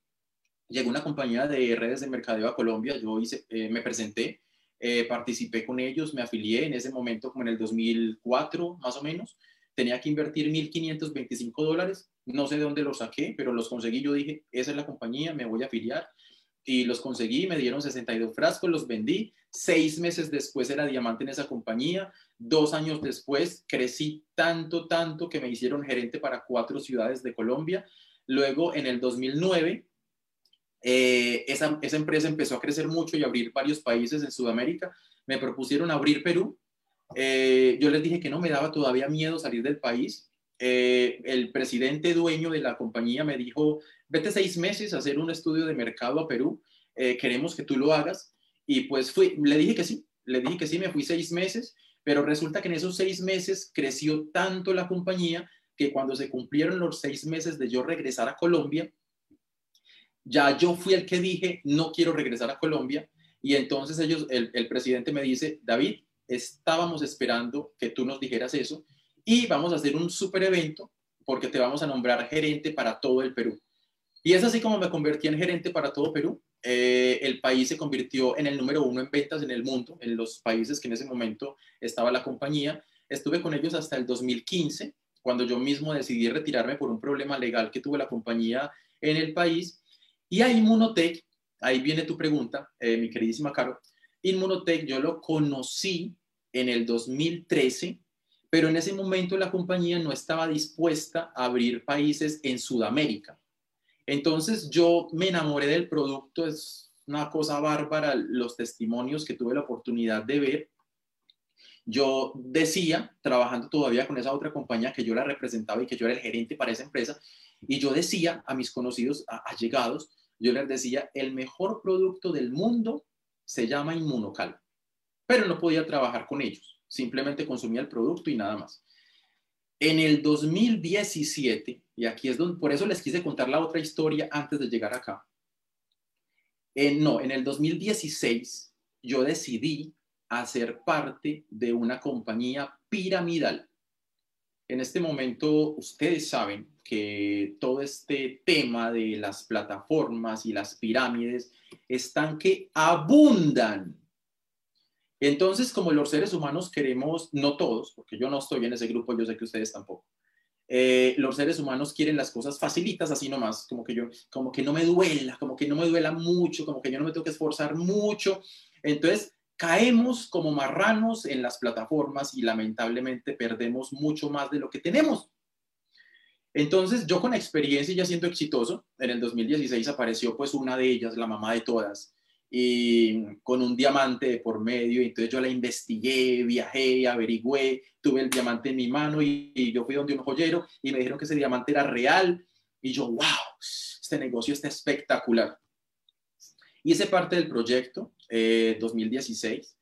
Llegó una compañía de redes de mercadeo a Colombia, yo hice, eh, me presenté, eh, participé con ellos, me afilié en ese momento como en el 2004 más o menos, tenía que invertir 1.525 dólares, no sé de dónde los saqué, pero los conseguí, yo dije, esa es la compañía, me voy a afiliar, y los conseguí, me dieron 62 frascos, los vendí, seis meses después era diamante en esa compañía, dos años después crecí tanto, tanto que me hicieron gerente para cuatro ciudades de Colombia, luego en el 2009 eh, esa, esa, empresa empezó a crecer mucho y abrir varios países en Sudamérica. Me propusieron abrir Perú eh, yo les dije que no me daba todavía miedo salir del país. Eh, el presidente dueño de la compañía me dijo, vete seis meses a hacer un estudio de mercado a Perú, eh, queremos que tú lo hagas. Y pues fui, le dije que sí, le dije que sí, me fui seis meses, pero resulta que en esos seis meses creció tanto la compañía que cuando se cumplieron los seis meses de yo regresar a Colombia, ya yo fui el que dije, no quiero regresar a Colombia. Y entonces ellos, el, el presidente me dice, David, estábamos esperando que tú nos dijeras eso y vamos a hacer un super evento porque te vamos a nombrar gerente para todo el Perú. Y es así como me convertí en gerente para todo Perú. Eh, el país se convirtió en el número uno en ventas en el mundo, en los países que en ese momento estaba la compañía. Estuve con ellos hasta el 2015 cuando yo mismo decidí retirarme por un problema legal que tuvo la compañía en el país. Y a Inmunotech, ahí viene tu pregunta, eh, mi queridísima Caro, Inmunotech yo lo conocí en el 2013, pero en ese momento la compañía no estaba dispuesta a abrir países en Sudamérica. Entonces yo me enamoré del producto, es una cosa bárbara los testimonios que tuve la oportunidad de ver. Yo decía, trabajando todavía con esa otra compañía que yo la representaba y que yo era el gerente para esa empresa, y yo decía a mis conocidos allegados, yo les decía, el mejor producto del mundo se llama Inmunocal, pero no podía trabajar con ellos, simplemente consumía el producto y nada más. En el 2017, y aquí es donde, por eso les quise contar la otra historia antes de llegar acá. no, en el 2016 yo decidí hacer parte de una compañía piramidal. En este momento, ustedes saben que todo este tema de las plataformas y las pirámides están que abundan. Entonces, como los seres humanos queremos, no todos, porque yo no estoy en ese grupo, yo sé que ustedes tampoco, eh, los seres humanos quieren las cosas facilitas, así nomás, como que yo, como que no me duela, como que no me duela mucho, como que yo no me tengo que esforzar mucho. Entonces, caemos como marranos en las plataformas y lamentablemente perdemos mucho más de lo que tenemos. Entonces, yo con experiencia y ya siendo exitoso, en el 2016 apareció pues una de ellas, la mamá de todas, y con un diamante por medio, y entonces yo la investigué, viajé, averigüé, tuve el diamante en mi mano y, yo fui donde un joyero y me dijeron que ese diamante era real, y yo, wow, este negocio está espectacular. Hice parte del proyecto 2016. Eh,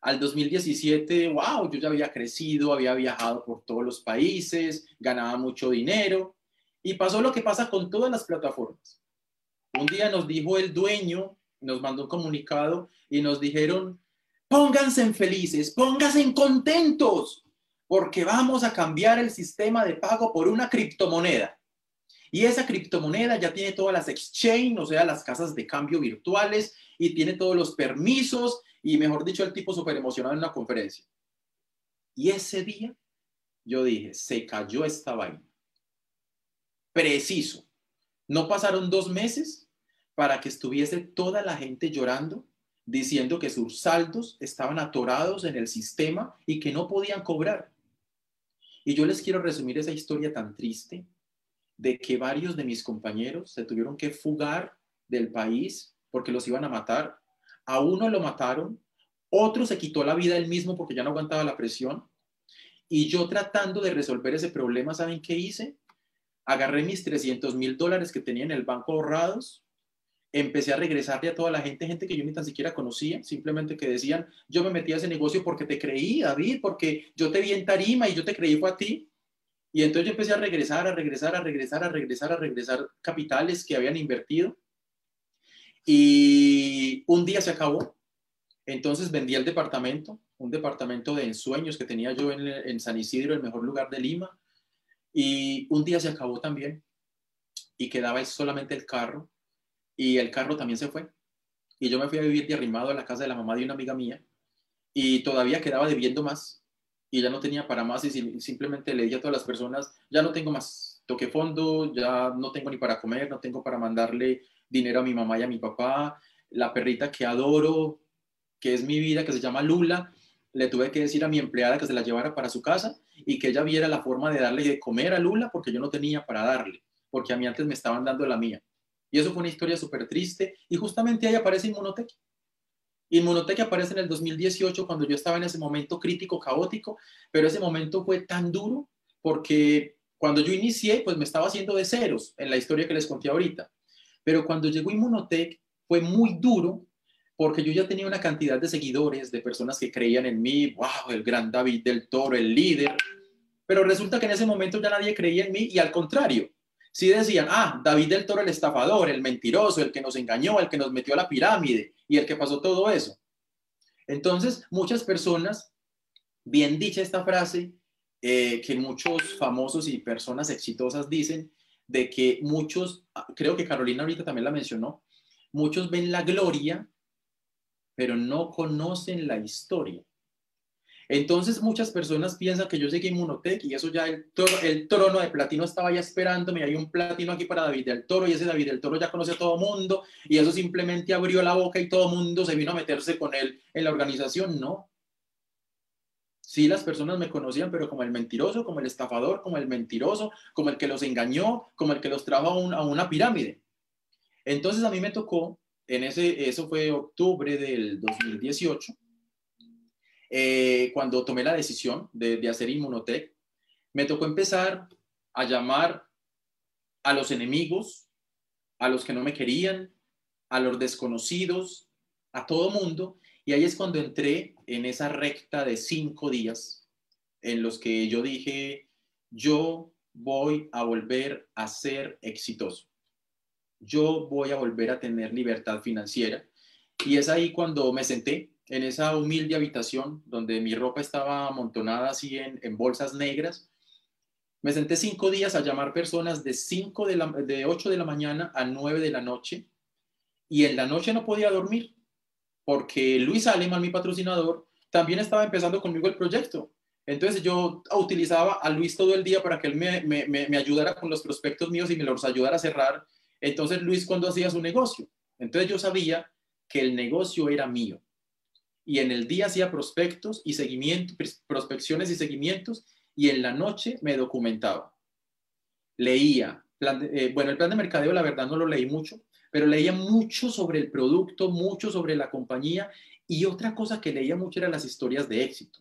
Al 2017, wow, yo ya había crecido, había viajado por todos los países, ganaba mucho dinero y pasó lo que pasa con todas las plataformas. Un día nos dijo el dueño, nos mandó un comunicado y nos dijeron, pónganse felices, pónganse en contentos, porque vamos a cambiar el sistema de pago por una criptomoneda. Y esa criptomoneda ya tiene todas las exchange, o sea, las casas de cambio virtuales, y tiene todos los permisos, y mejor dicho, el tipo súper emocionado en una conferencia. Y ese día yo dije, se cayó esta vaina. Preciso. No pasaron dos meses para que estuviese toda la gente llorando, diciendo que sus saldos estaban atorados en el sistema y que no podían cobrar. Y yo les quiero resumir esa historia tan triste de que varios de mis compañeros se tuvieron que fugar del país porque los iban a matar. A uno lo mataron, otro se quitó la vida él mismo porque ya no aguantaba la presión. Y yo tratando de resolver ese problema, ¿saben qué hice? Agarré mis 300 mil dólares que tenía en el banco ahorrados, empecé a regresarle a toda la gente, gente que yo ni tan siquiera conocía, simplemente que decían, yo me metí a ese negocio porque te creí, David, porque yo te vi en tarima y yo te creí fue a ti. Y entonces yo empecé a regresar, a regresar, a regresar, a regresar, a regresar capitales que habían invertido. Y un día se acabó. Entonces vendí el departamento, un departamento de ensueños que tenía yo en, San Isidro, el mejor lugar de Lima. Y un día se acabó también. Y quedaba solamente el carro. Y el carro también se fue. Y yo me fui a vivir de arrimado a la casa de la mamá de una amiga mía. Y todavía quedaba debiendo más y ya no tenía para más y simplemente le dije a todas las personas, ya no tengo más, toqué fondo, ya no tengo ni para comer, no tengo para mandarle dinero a mi mamá y a mi papá, la perrita que adoro, que es mi vida, que se llama Lula, le tuve que decir a mi empleada que se la llevara para su casa y que ella viera la forma de darle de comer a Lula porque yo no tenía para darle, porque a mí antes me estaban dando la mía. Y eso fue una historia súper triste y justamente ahí aparece Inmunotech. Inmunotech aparece en el 2018 cuando yo estaba en ese momento crítico, caótico, pero ese momento fue tan duro porque cuando yo inicié, pues me estaba haciendo de ceros en la historia que les conté ahorita. Pero cuando llegó Inmunotech fue muy duro porque yo ya tenía una cantidad de seguidores, de personas que creían en mí, wow, el gran David del Toro, el líder. Pero resulta que en ese momento ya nadie creía en mí y al contrario, sí decían, ah, David del Toro el estafador, el mentiroso, el que nos engañó, el que nos metió a la pirámide y el que pasó todo eso. Entonces, muchas personas, bien dicha esta frase, eh, que muchos famosos y personas exitosas dicen, de que muchos, creo que Carolina ahorita también la mencionó, muchos ven la gloria, pero no conocen la historia. Entonces muchas personas piensan que yo llegué a Inmunotech y eso ya el, trono de platino estaba ya esperándome, hay un platino aquí para David del Toro y ese David del Toro ya conoce a todo mundo y eso simplemente abrió la boca y todo mundo se vino a meterse con él en la organización, no. Sí, las personas me conocían, pero como el mentiroso, como el estafador, como el mentiroso, como el que los engañó, como el que los trajo a, a una pirámide. Entonces a mí me tocó, en ese, eso fue octubre del 2018, eh, cuando tomé la decisión de, hacer Inmunotech, me tocó empezar a llamar a los enemigos, a los que no me querían, a los desconocidos, a todo mundo. Y ahí es cuando entré en esa recta de cinco días en los que yo dije, yo voy a volver a ser exitoso. Yo voy a volver a tener libertad financiera. Y es ahí cuando me senté en esa humilde habitación donde mi ropa estaba amontonada así en, bolsas negras. Me senté cinco días a llamar personas de, cinco de, la, de 8 de la mañana a 9 de la noche y en la noche no podía dormir porque Luis Aleman, mi patrocinador, también estaba empezando conmigo el proyecto. Entonces yo utilizaba a Luis todo el día para que él me, me, me ayudara con los prospectos míos y me los ayudara a cerrar. Entonces Luis cuando hacía su negocio. Entonces yo sabía que el negocio era mío y en el día hacía prospectos y seguimiento, prospecciones y seguimientos y en la noche me documentaba. Leía, eh, bueno, el plan de mercadeo la verdad no lo leí mucho, pero leía mucho sobre el producto, mucho sobre la compañía y otra cosa que leía mucho eran las historias de éxito,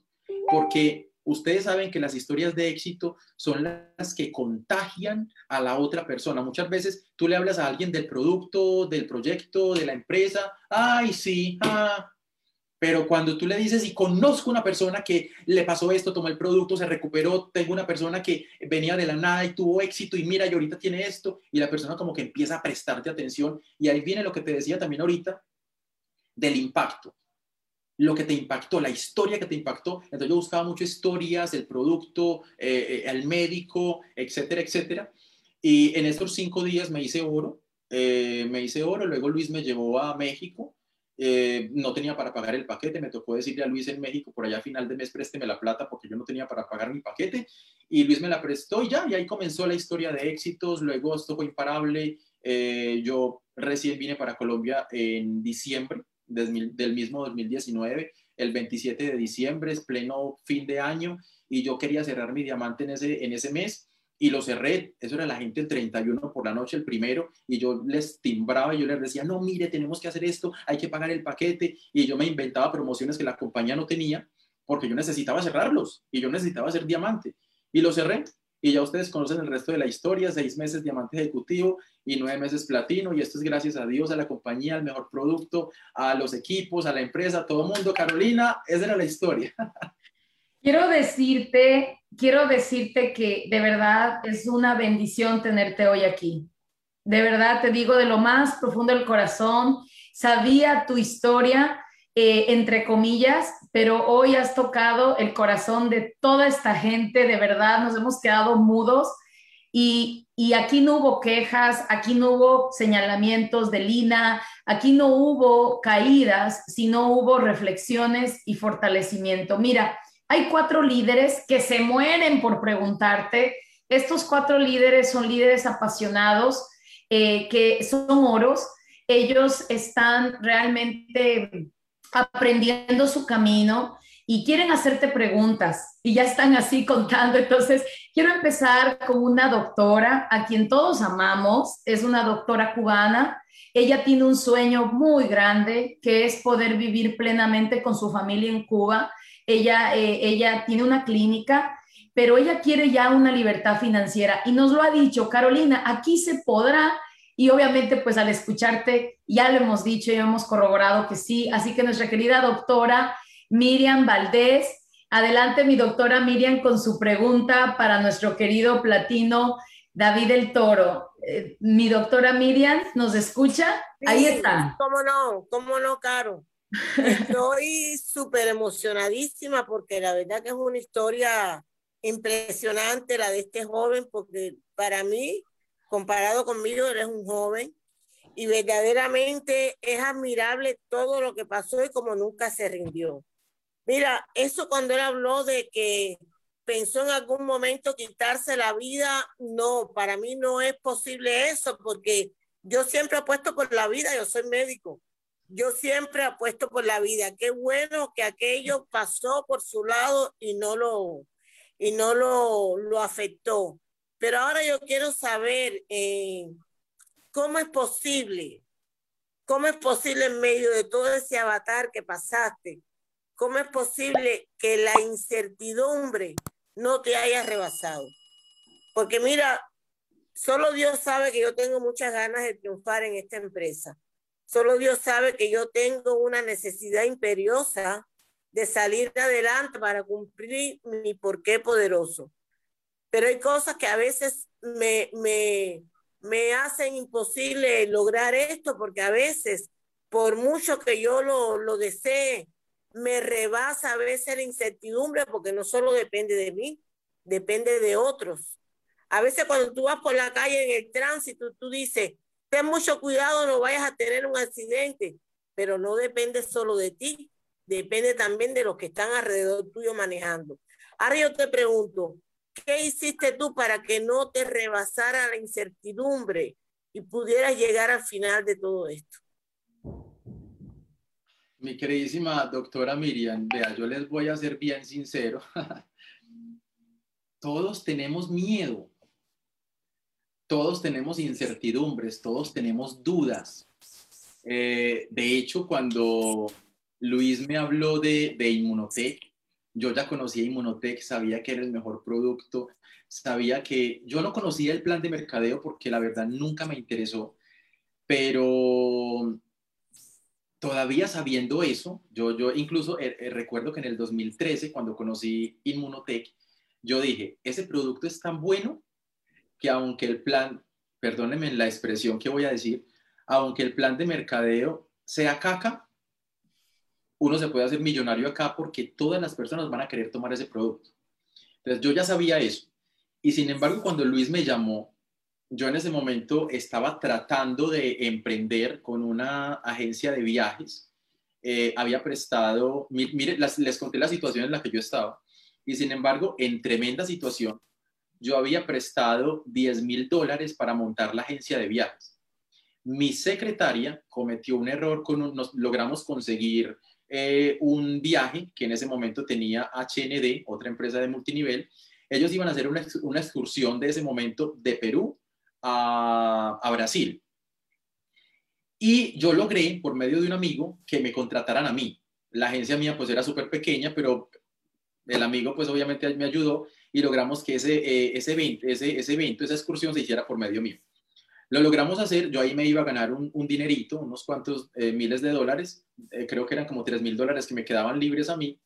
porque ustedes saben que las historias de éxito son las que contagian a la otra persona. Muchas veces tú le hablas a alguien del producto, del proyecto, de la empresa, ay, sí, ah, pero cuando tú le dices, y conozco una persona que le pasó esto, tomó el producto, se recuperó, tengo una persona que venía de la nada y tuvo éxito y mira, y ahorita tiene esto, y la persona como que empieza a prestarte atención, y ahí viene lo que te decía también ahorita del impacto, lo que te impactó, la historia que te impactó. Entonces yo buscaba mucho historias, el producto, eh, eh, el médico, etcétera, etcétera. Y en estos cinco días me hice oro, eh, me hice oro, luego Luis me llevó a México eh, no tenía para pagar el paquete, me tocó decirle a Luis en México, por allá a final de mes présteme la plata porque yo no tenía para pagar mi paquete. Y Luis me la prestó y ya, y ahí comenzó la historia de éxitos, luego esto fue imparable, eh, yo recién vine para Colombia en diciembre del mismo 2019, el 27 de diciembre, es pleno fin de año y yo quería cerrar mi diamante en ese, en ese mes y lo cerré, eso era la gente el 31 por la noche, el primero, y yo les timbraba y yo les decía, no, mire, tenemos que hacer esto, hay que pagar el paquete, y yo me inventaba promociones que la compañía no tenía, porque yo necesitaba cerrarlos, y yo necesitaba ser diamante, y lo cerré, y ya ustedes conocen el resto de la historia, seis meses diamante ejecutivo y nueve meses platino, y esto es gracias a Dios, a la compañía, al mejor producto, a los equipos, a la empresa, a todo mundo. Carolina, esa era la historia. Quiero decirte, quiero decirte que de verdad es una bendición tenerte hoy aquí. De verdad te digo de lo más profundo del corazón, sabía tu historia, eh, entre comillas, pero hoy has tocado el corazón de toda esta gente, de verdad nos hemos quedado mudos y, y, aquí no hubo quejas, aquí no hubo señalamientos de Lina, aquí no hubo caídas, sino hubo reflexiones y fortalecimiento. Mira, hay cuatro líderes que se mueren por preguntarte. Estos cuatro líderes son líderes apasionados, eh, que son oros. Ellos están realmente aprendiendo su camino y quieren hacerte preguntas y ya están así contando. Entonces, quiero empezar con una doctora a quien todos amamos. Es una doctora cubana. Ella tiene un sueño muy grande que es poder vivir plenamente con su familia en Cuba ella, eh, ella tiene una clínica, pero ella quiere ya una libertad financiera y nos lo ha dicho, Carolina, aquí se podrá y obviamente pues al escucharte ya lo hemos dicho y hemos corroborado que sí, así que nuestra querida doctora Miriam Valdés, adelante mi doctora Miriam con su pregunta para nuestro querido platino David el Toro. Eh, mi doctora Miriam, ¿nos escucha? Ahí está. ¿Cómo no? ¿Cómo no, Caro? Estoy súper emocionadísima porque la verdad que es una historia impresionante la de este joven, porque para mí, comparado conmigo, eres un joven y verdaderamente es admirable todo lo que pasó y como nunca se rindió. Mira, eso cuando él habló de que pensó en algún momento quitarse la vida, no, para mí no es posible eso, porque yo siempre apuesto por la vida, yo soy médico, yo siempre apuesto por la vida. Qué bueno que aquello pasó por su lado y no lo, y no lo, lo afectó. Pero ahora yo quiero saber eh, cómo es posible, cómo es posible en medio de todo ese avatar que pasaste, cómo es posible que la incertidumbre no te haya rebasado. Porque mira, solo Dios sabe que yo tengo muchas ganas de triunfar en esta empresa. Solo Dios sabe que yo tengo una necesidad imperiosa de salir adelante para cumplir mi porqué poderoso pero hay cosas que a veces me, me, me hacen imposible lograr esto porque a veces, por mucho que yo lo, lo desee, me rebasa a veces la incertidumbre porque no solo depende de mí, depende de otros. A veces cuando tú vas por la calle en el tránsito, tú dices, ten mucho cuidado, no vayas a tener un accidente, pero no depende solo de ti, depende también de los que están alrededor tuyo manejando. Ahora yo te pregunto, ¿Qué hiciste tú para que no te rebasara la incertidumbre y pudieras llegar al final de todo esto? Mi queridísima doctora Miriam, vea, yo les voy a ser bien sincero. todos tenemos miedo, todos tenemos incertidumbres, todos tenemos dudas. Eh, de hecho, cuando Luis me habló de, de Inmunotech, yo ya conocía Inmunotech, sabía que era el mejor producto, sabía que yo no conocía el plan de mercadeo porque la verdad nunca me interesó, pero todavía sabiendo eso, yo, yo incluso eh, eh, recuerdo que en el 2013, cuando conocí Inmunotech, yo dije, ese producto es tan bueno que aunque el plan, perdónenme la expresión que voy a decir, aunque el plan de mercadeo sea caca, uno se puede hacer millonario acá porque todas las personas van a querer tomar ese producto. Entonces yo ya sabía eso. Y sin embargo, cuando Luis me llamó, yo en ese momento estaba tratando de emprender con una agencia de viajes. Eh, había prestado, mire, les conté la situación en la que yo estaba. Y sin embargo, en tremenda situación, yo había prestado 10 mil dólares para montar la agencia de viajes. Mi secretaria cometió un error, con nos logramos conseguir eh, un viaje que en ese momento tenía HND, otra empresa de multinivel. Ellos iban a hacer una, excursión de ese momento de Perú a, a Brasil. Y yo logré, por medio de un amigo, que me contrataran a mí. La agencia mía pues era súper pequeña, pero el amigo pues obviamente me ayudó y logramos que ese, eh, ese, evento, ese, ese evento, esa excursión se hiciera por medio mío. Lo logramos hacer, yo ahí me iba a ganar un, dinerito, unos cuantos eh, miles de dólares, eh, creo que eran como tres mil dólares que me quedaban libres a mí.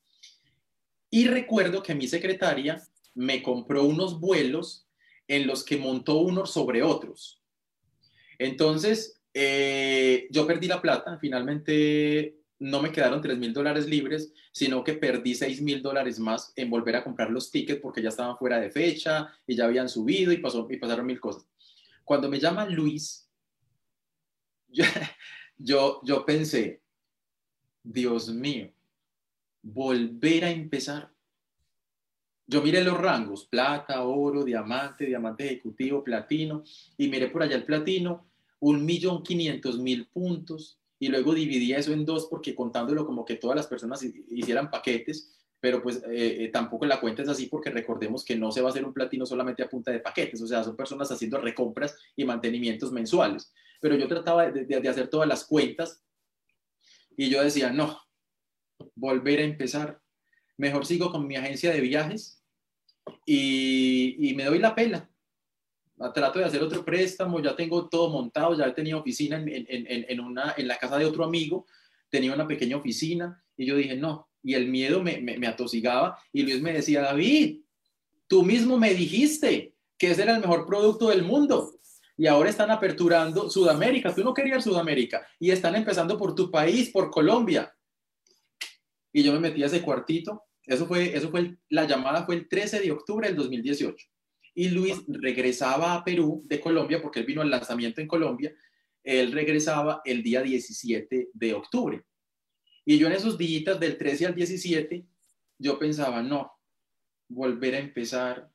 Y recuerdo que mi secretaria me compró unos vuelos en los que montó unos sobre otros. Entonces, yo perdí la plata, finalmente no me quedaron tres mil dólares libres, sino que perdí seis mil dólares más en volver a comprar los tickets porque ya estaban fuera de fecha y ya habían subido y, pasó, y pasaron mil cosas. Cuando me llama Luis, yo, yo, pensé, Dios mío, volver a empezar. Yo miré los rangos, plata, oro, diamante, diamante ejecutivo, platino, y miré por allá el platino, un millón quinientos mil puntos, y luego dividí eso en dos porque contándolo como que todas las personas hicieran paquetes, pero pues eh, eh, tampoco la cuenta es así porque recordemos que no se va a hacer un platino solamente a punta de paquetes, o sea, son personas haciendo recompras y mantenimientos mensuales. Pero yo trataba de, hacer todas las cuentas y yo decía, no, volver a empezar, mejor sigo con mi agencia de viajes y, y me doy la pela. Trato de hacer otro préstamo, ya tengo todo montado, ya tenía oficina en, en, en, una, en la casa de otro amigo, tenía una pequeña oficina y yo dije, no, y el miedo me, me, atosigaba y Luis me decía, David, tú mismo me dijiste que ese era el mejor producto del mundo y ahora están aperturando Sudamérica, tú no querías Sudamérica y están empezando por tu país, por Colombia. Y yo me metí a ese cuartito, eso fue, eso fue, la llamada fue el 13 de octubre del 2018 y Luis regresaba a Perú de Colombia porque él vino al lanzamiento en Colombia, él regresaba el día 17 de octubre. Y yo en esos días del 13 al 17, yo pensaba, no, volver a empezar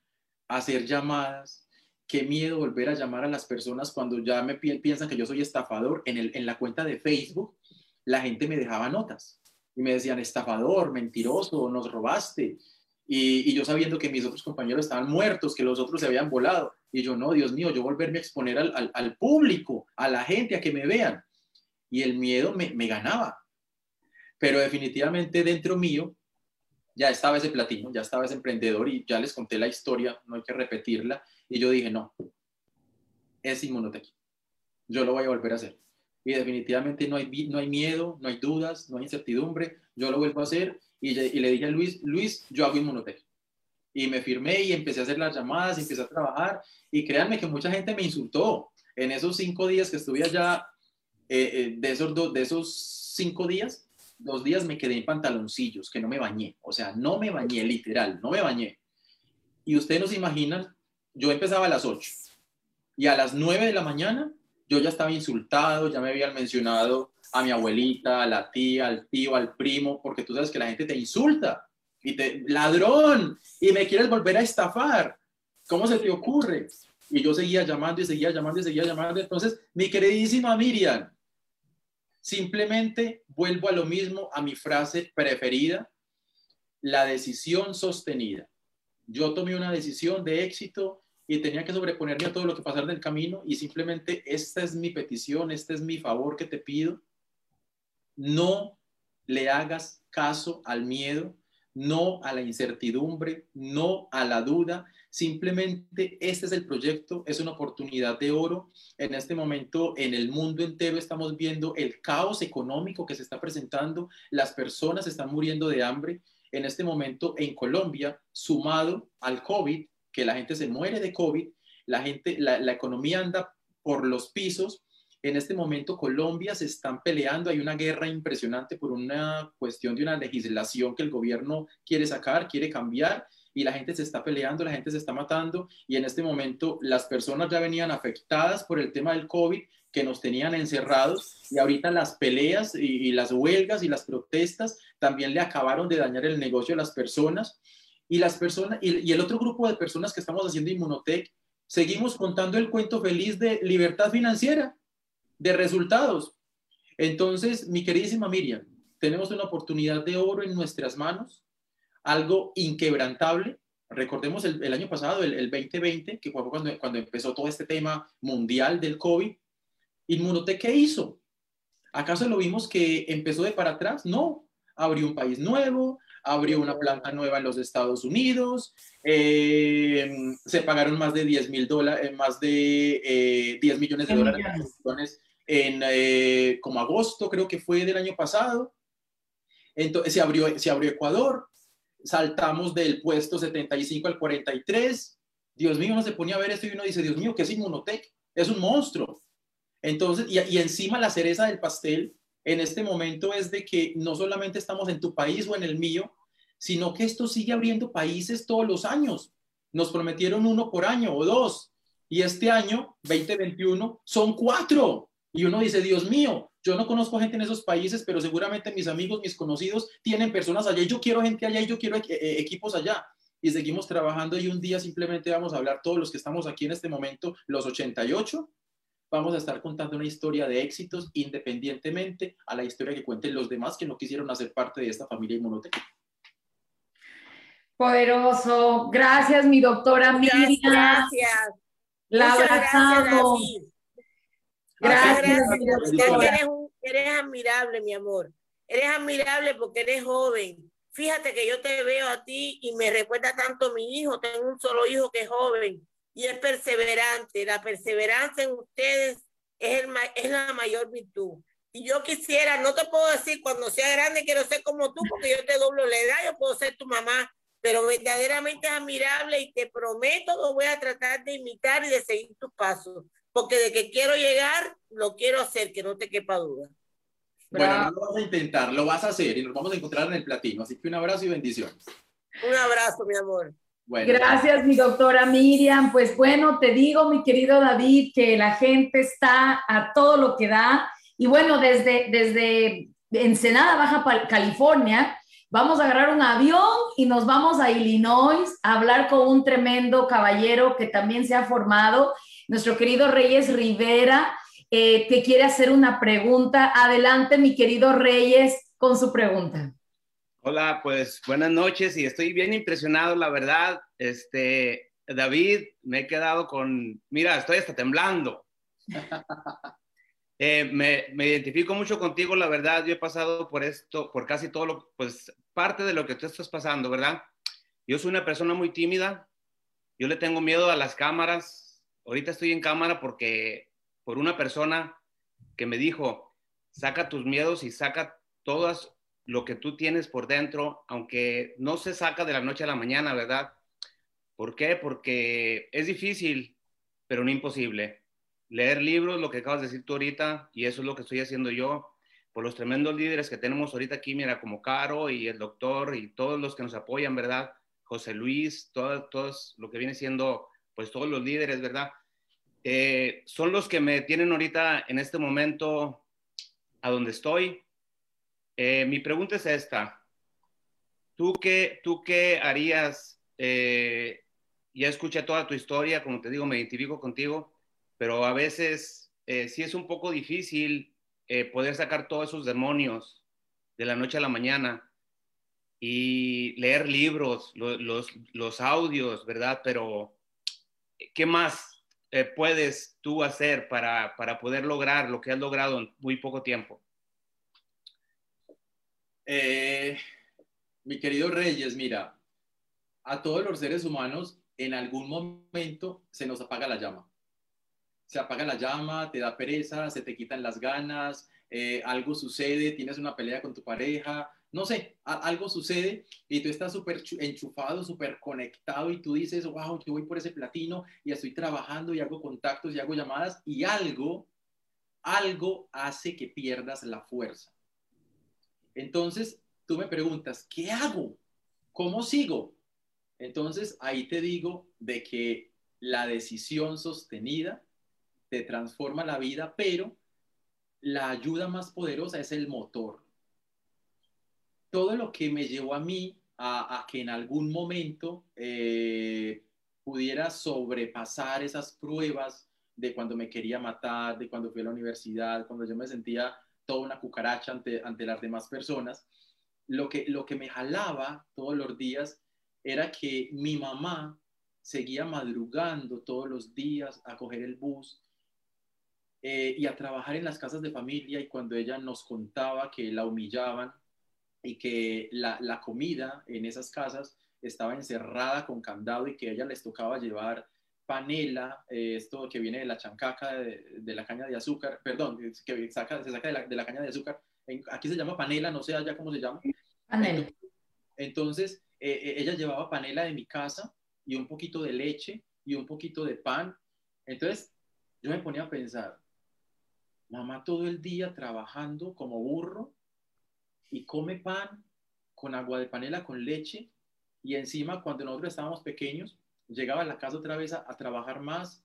a hacer llamadas, qué miedo volver a llamar a las personas cuando ya me piensan que yo soy estafador. En, en la cuenta de Facebook, la gente me dejaba notas y me decían, estafador, mentiroso, nos robaste. Y, yo sabiendo que mis otros compañeros estaban muertos, que los otros se habían volado. Y yo, no, Dios mío, yo volverme a exponer al, al, público, a la gente, a que me vean. Y el miedo me, me ganaba. Pero definitivamente dentro mío ya estaba ese platino, ya estaba ese emprendedor y ya les conté la historia, no hay que repetirla. Y yo dije, no, es Inmunotech. Yo lo voy a volver a hacer. Y definitivamente no hay, no hay miedo, no hay dudas, no hay incertidumbre. Yo lo vuelvo a hacer y, le dije a Luis, Luis, yo hago Inmunotech. Y me firmé y empecé a hacer las llamadas, empecé a trabajar. Y créanme que mucha gente me insultó. En esos cinco días que estuve allá, eh, eh, de, esos de esos cinco días, dos días me quedé en pantaloncillos, que no me bañé. O sea, no me bañé, literal, no me bañé. Y ustedes no se imaginan yo empezaba a las 8 y a las 9 de la mañana yo ya estaba insultado, ya me habían mencionado a mi abuelita, a la tía, al tío, al primo, porque tú sabes que la gente te insulta y te, ladrón, y me quieres volver a estafar. ¿Cómo se te ocurre? Y yo seguía llamando y seguía llamando y seguía llamando. Entonces, mi queridísima Miriam, simplemente vuelvo a lo mismo, a mi frase preferida, la decisión sostenida. Yo tomé una decisión de éxito y tenía que sobreponerme a todo lo que pasara en el camino y simplemente esta es mi petición, este es mi favor que te pido. No le hagas caso al miedo, no a la incertidumbre, no a la duda. Simplemente este es el proyecto, es una oportunidad de oro. En este momento en el mundo entero estamos viendo el caos económico que se está presentando, las personas están muriendo de hambre. En este momento en Colombia, sumado al COVID, que la gente se muere de COVID, la gente, la, economía anda por los pisos. En este momento Colombia se están peleando, hay una guerra impresionante por una cuestión de una legislación que el gobierno quiere sacar, quiere cambiar y la gente se está peleando, la gente se está matando y en este momento las personas ya venían afectadas por el tema del COVID que nos tenían encerrados y ahorita las peleas y, las huelgas y las protestas también le acabaron de dañar el negocio a las personas y las personas y, el otro grupo de personas que estamos haciendo Inmunotech, seguimos contando el cuento feliz de libertad financiera, de resultados. Entonces, mi queridísima Miriam, tenemos una oportunidad de oro en nuestras manos, algo inquebrantable. Recordemos el, año pasado, el, 2020, que fue cuando, cuando empezó todo este tema mundial del COVID. Inmunotech, ¿qué hizo? ¿Acaso lo vimos que empezó de para atrás? No, abrió un país nuevo, abrió una planta nueva en los Estados Unidos, eh, se pagaron más de 10 mil dólares, eh, más de 10 eh, millones de dólares en como agosto, creo que fue del año pasado. Entonces se abrió, se abrió Ecuador, saltamos del puesto 75 al 43. Dios mío, uno se pone a ver esto y uno dice, Dios mío, ¿qué es Inmunotech? Es un monstruo. Entonces, y, y encima la cereza del pastel en este momento es de que no solamente estamos en tu país o en el mío, sino que esto sigue abriendo países todos los años. Nos prometieron uno por año o dos, y este año, 2021, son cuatro. Y uno dice, Dios mío, yo no conozco gente en esos países, pero seguramente mis amigos, mis conocidos tienen personas allá y yo quiero gente allá y yo quiero eh, equipos allá. Y seguimos trabajando y un día simplemente vamos a hablar todos los que estamos aquí en este momento, los 88, vamos a estar contando una historia de éxitos independientemente a la historia que cuenten los demás que no quisieron hacer parte de esta familia inmunotech. Poderoso. Gracias, mi doctora Miriam. Gracias. La abrazamos. Gracias. Eres, eres admirable, mi amor. Eres admirable porque eres joven. Fíjate que yo te veo a ti y me recuerda tanto a mi hijo. Tengo un solo hijo que es joven y es perseverante. La perseverancia en ustedes es, el, es la mayor virtud. Y yo quisiera, no te puedo decir cuando sea grande quiero ser como tú, porque yo te doblo la edad, yo puedo ser tu mamá, pero verdaderamente es admirable y te prometo que voy a tratar de imitar y de seguir tus pasos, porque de que quiero llegar, lo quiero hacer, que no te quepa duda. Bueno, lo vamos a intentar, lo vas a hacer y nos vamos a encontrar en el platino. Así que un abrazo y bendiciones. Un abrazo, mi amor. Gracias, mi doctora Miriam. Pues bueno, te digo, mi querido David, que la gente está a todo lo que da. Y bueno, desde, desde Ensenada, Baja California, vamos a agarrar un avión y nos vamos a Illinois a hablar con un tremendo caballero que también se ha formado, nuestro querido Reyes Rivera, eh, que quiere hacer una pregunta. Adelante, mi querido Reyes, con su pregunta. Hola, pues buenas noches y estoy bien impresionado, la verdad. Este, David, me he quedado con, mira, estoy hasta temblando. Eh, me, me, identifico mucho contigo, la verdad. Yo he pasado por esto, por casi todo lo, pues parte de lo que tú estás pasando, ¿verdad? Yo soy una persona muy tímida. Yo le tengo miedo a las cámaras. Ahorita estoy en cámara porque por una persona que me dijo, saca tus miedos y saca todas lo que tú tienes por dentro, aunque no se saca de la noche a la mañana, ¿verdad? ¿Por qué? Porque es difícil, pero no imposible. Leer libros, lo que acabas de decir tú ahorita, y eso es lo que estoy haciendo yo, por los tremendos líderes que tenemos ahorita aquí, mira, como Caro y el doctor y todos los que nos apoyan, ¿verdad? José Luis, todos, todos lo que viene siendo, pues todos los líderes, ¿verdad? Eh, son los que me tienen ahorita en este momento a donde estoy. Eh, mi pregunta es esta. ¿Tú qué, tú qué harías? Eh, ya escuché toda tu historia, como te digo, me identifico contigo, pero a veces sí es un poco difícil poder sacar todos esos demonios de la noche a la mañana y leer libros, los, los audios, ¿verdad? Pero, ¿qué más? Eh, puedes tú hacer para, para, poder lograr lo que has logrado en muy poco tiempo? Eh, mi querido Reyes, mira, a todos los seres humanos en algún momento se nos apaga la llama. Se apaga la llama, te da pereza, se te quitan las ganas, eh, algo sucede, tienes una pelea con tu pareja, no sé, algo sucede y tú estás súper enchufado, súper conectado y tú dices, wow, yo voy por ese platino y estoy trabajando y hago contactos y hago llamadas y algo, algo hace que pierdas la fuerza. Entonces, tú me preguntas, ¿qué hago? ¿Cómo sigo? Entonces, ahí te digo de que la decisión sostenida te transforma la vida, pero la ayuda más poderosa es el motor todo lo que me llevó a mí a, que en algún momento eh, pudiera sobrepasar esas pruebas de cuando me quería matar, de cuando fui a la universidad, cuando yo me sentía toda una cucaracha ante, ante las demás personas, lo que, lo que me jalaba todos los días era que mi mamá seguía madrugando todos los días a coger el bus eh, y a trabajar en las casas de familia y cuando ella nos contaba que la humillaban, y que la, la, comida en esas casas estaba encerrada con candado y que a ella les tocaba llevar panela, eh, esto que viene de la chancaca de, la caña de azúcar, perdón, que saca, se saca de la, de la caña de azúcar, aquí se llama panela, no sé allá cómo se llama. Panela. Entonces, eh, eh, ella llevaba panela de mi casa y un poquito de leche y un poquito de pan. Entonces, yo me ponía a pensar, mamá todo el día trabajando como burro y come pan con agua de panela con leche y encima cuando nosotros estábamos pequeños llegaba a la casa otra vez a, trabajar más,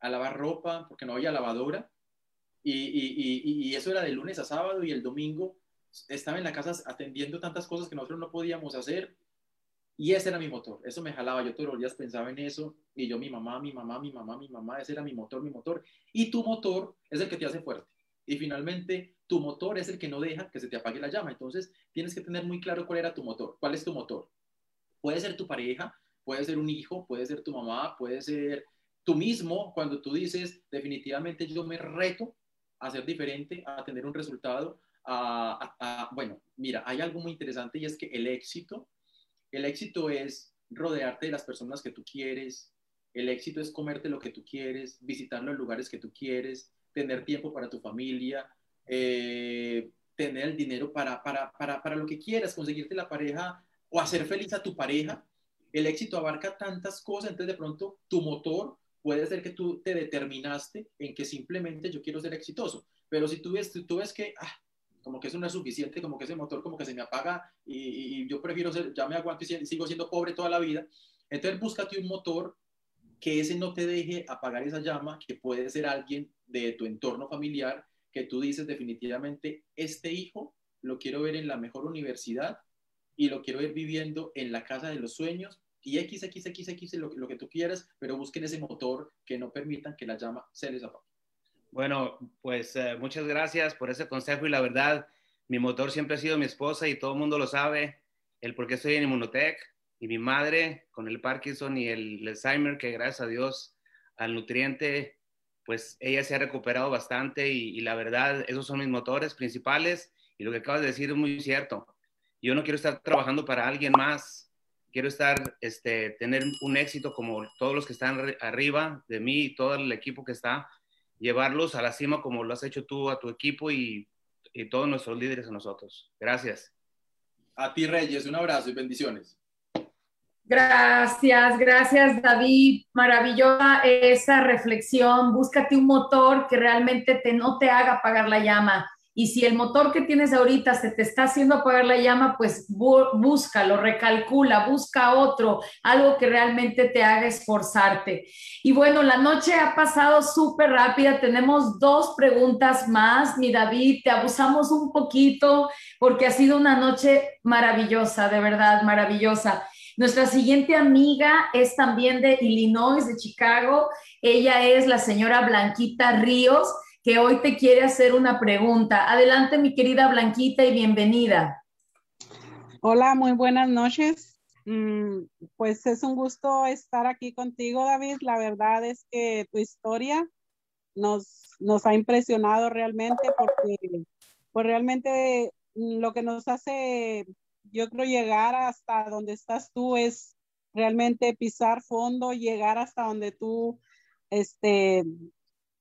a lavar ropa porque no había lavadora y, y, y, eso era de lunes a sábado y el domingo estaba en la casa atendiendo tantas cosas que nosotros no podíamos hacer y ese era mi motor, eso me jalaba, yo todos los días pensaba en eso y yo mi mamá, mi mamá, mi mamá, mi mamá, ese era mi motor, mi motor y tu motor es el que te hace fuerte y finalmente tu motor es el que no deja que se te apague la llama. Entonces, tienes que tener muy claro cuál era tu motor, cuál es tu motor. Puede ser tu pareja, puede ser un hijo, puede ser tu mamá, puede ser tú mismo cuando tú dices, definitivamente yo me reto a ser diferente, a tener un resultado. bueno, mira, hay algo muy interesante y es que el éxito, el éxito es rodearte de las personas que tú quieres, el éxito es comerte lo que tú quieres, visitar los lugares que tú quieres, tener tiempo para tu familia, eh, tener el dinero para, para, para, para lo que quieras, conseguirte la pareja o hacer feliz a tu pareja. El éxito abarca tantas cosas, entonces de pronto tu motor puede ser que tú te determinaste en que simplemente yo quiero ser exitoso, pero si tú ves, tú ves que ah, como que eso no es suficiente, como que ese motor como que se me apaga y, y, yo prefiero ser, ya me aguanto y sigo siendo pobre toda la vida, entonces búscate un motor que ese no te deje apagar esa llama, que puede ser alguien de tu entorno familiar, que tú dices definitivamente, este hijo lo quiero ver en la mejor universidad y lo quiero ver viviendo en la casa de los sueños y X, X, X, X, lo, lo que tú quieras, pero busquen ese motor que no permitan que la llama se les apague. Bueno, pues eh, muchas gracias por ese consejo y la verdad, mi motor siempre ha sido mi esposa y todo el mundo lo sabe, el por qué estoy en Inmunotech y mi madre con el Parkinson y el Alzheimer, que gracias a Dios al nutriente, pues ella se ha recuperado bastante y, la verdad, esos son mis motores principales y lo que acabas de decir es muy cierto. Yo no quiero estar trabajando para alguien más, quiero estar, este, tener un éxito como todos los que están arriba de mí y todo el equipo que está, llevarlos a la cima como lo has hecho tú a tu equipo y, y todos nuestros líderes a nosotros. Gracias. A ti, Reyes, un abrazo y bendiciones. Gracias, gracias David. Maravillosa esa reflexión. Búscate un motor que realmente te, no te haga apagar la llama. Y si el motor que tienes ahorita se te está haciendo apagar la llama, pues búscalo, recalcula, busca otro, algo que realmente te haga esforzarte. Y bueno, la noche ha pasado súper rápida. Tenemos dos preguntas más. Mi David, te abusamos un poquito porque ha sido una noche maravillosa, de verdad, maravillosa. Nuestra siguiente amiga es también de Illinois, de Chicago. Ella es la señora Blanquita Ríos que hoy te quiere hacer una pregunta. Adelante, mi querida Blanquita, y bienvenida. Hola, muy buenas noches. Mm, pues es un gusto estar aquí contigo, David. La verdad es que tu historia nos, nos ha impresionado realmente porque pues realmente lo que nos hace, yo creo, llegar hasta donde estás tú es realmente pisar fondo, llegar hasta donde tú este,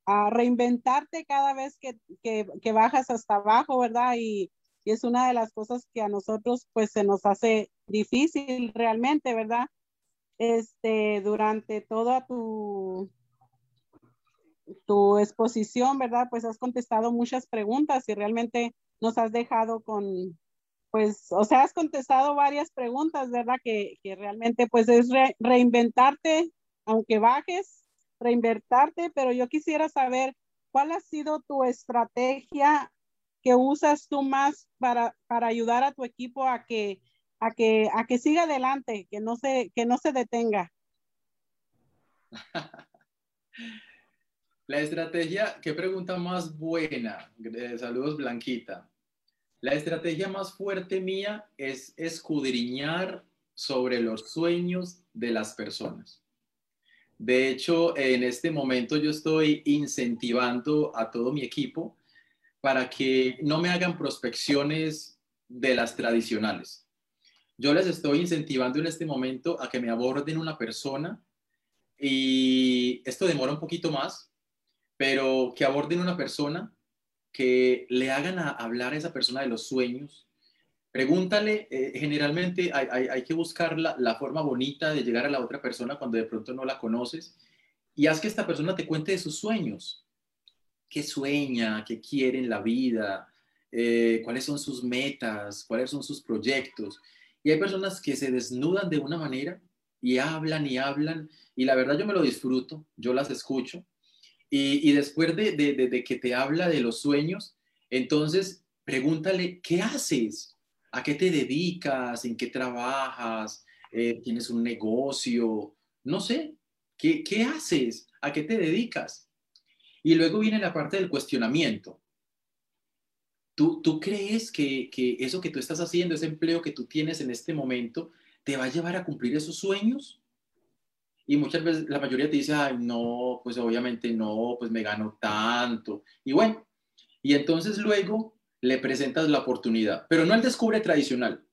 a reinventarte cada vez que, que, bajas hasta abajo, ¿verdad? Y, y, es una de las cosas que a nosotros pues se nos hace difícil realmente, ¿verdad? Este, durante toda tu, tu exposición, ¿verdad? Pues has contestado muchas preguntas y realmente nos has dejado con, pues, o sea, has contestado varias preguntas, ¿verdad? Que, que realmente pues es reinventarte, aunque bajes, reinvertarte, pero yo quisiera saber cuál ha sido tu estrategia que usas tú más para, para ayudar a tu equipo a que, a que, a que siga adelante, que no se, que no se detenga. La estrategia, qué pregunta más buena. Saludos, Blanquita. La estrategia más fuerte mía es escudriñar sobre los sueños de las personas. De hecho, en este momento yo estoy incentivando a todo mi equipo para que no me hagan prospecciones de las tradicionales. Yo les estoy incentivando en este momento a que me aborden una persona y esto demora un poquito más, pero que aborden una persona, que le hagan a hablar a esa persona de los sueños, Pregúntale, eh, generalmente hay, que buscar la, forma bonita de llegar a la otra persona cuando de pronto no la conoces y haz que esta persona te cuente de sus sueños. ¿Qué sueña? ¿Qué quiere en la vida? Eh, ¿Cuáles son sus metas? ¿Cuáles son sus proyectos? Y hay personas que se desnudan de una manera y hablan y hablan y la verdad yo me lo disfruto, yo las escucho. Y, después de, que te habla de los sueños, entonces pregúntale, ¿qué haces? ¿A qué te dedicas? ¿En qué trabajas? Eh, ¿Tienes un negocio? No sé. ¿Qué, ¿Qué haces? ¿A qué te dedicas? Y luego viene la parte del cuestionamiento. ¿Tú, tú crees que, que, eso que tú estás haciendo, ese empleo que tú tienes en este momento, te va a llevar a cumplir esos sueños? Y muchas veces la mayoría te dice, ay, no, pues obviamente no, pues me gano tanto. Y bueno, y entonces luego le presentas la oportunidad, pero no el descubre tradicional.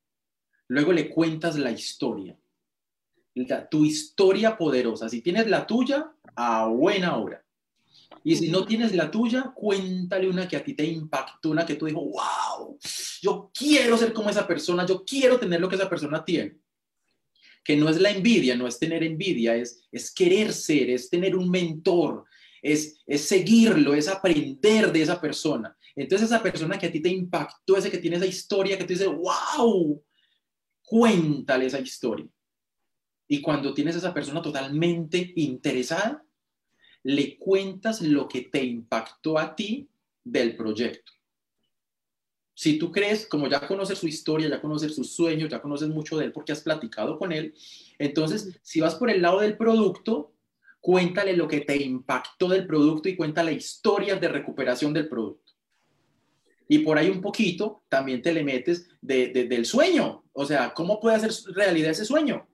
Luego le cuentas la historia, tu historia poderosa. Si tienes la tuya, a buena hora. Y si no tienes la tuya, cuéntale una que a ti te impactó, una que tú dijo, wow, yo quiero ser como esa persona, yo quiero tener lo que esa persona tiene. Que no es la envidia, no es tener envidia, es, es querer ser, es tener un mentor, es, es seguirlo, es aprender de esa persona. Entonces esa persona que a ti te impactó, ese que tiene esa historia, que tú dices, wow, cuéntale esa historia. Y cuando tienes a esa persona totalmente interesada, le cuentas lo que te impactó a ti del proyecto. Si tú crees, como ya conoces su historia, ya conoces sus sueños, ya conoces mucho de él porque has platicado con él, entonces si vas por el lado del producto, cuéntale lo que te impactó del producto y cuéntale historias de recuperación del producto. Y por ahí un poquito también te le metes del sueño, o sea, ¿cómo puede hacer realidad ese sueño?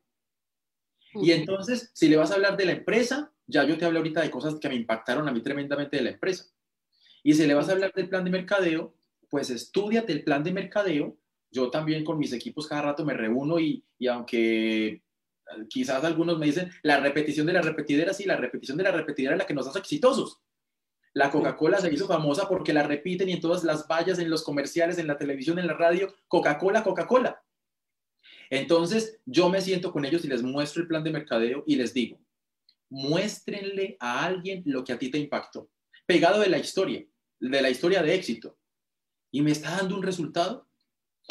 Y entonces, si le vas a hablar de la empresa, ya yo te hablé ahorita de cosas que me impactaron a mí tremendamente de la empresa. Y si le vas a hablar del plan de mercadeo, pues estudiate el plan de mercadeo. Yo también con mis equipos cada rato me reúno y, y aunque quizás algunos me dicen, la repetición de la repetidera, sí, la repetición de la repetidera es la que nos hace exitosos. La Coca-Cola se hizo famosa porque la repiten y en todas las vallas, en los comerciales, en la televisión, en la radio, Coca-Cola, Coca-Cola. Entonces, yo me siento con ellos y les muestro el plan de mercadeo y les digo, muéstrenle a alguien lo que a ti te impactó, pegado de la historia, de la historia de éxito. Y me está dando un resultado.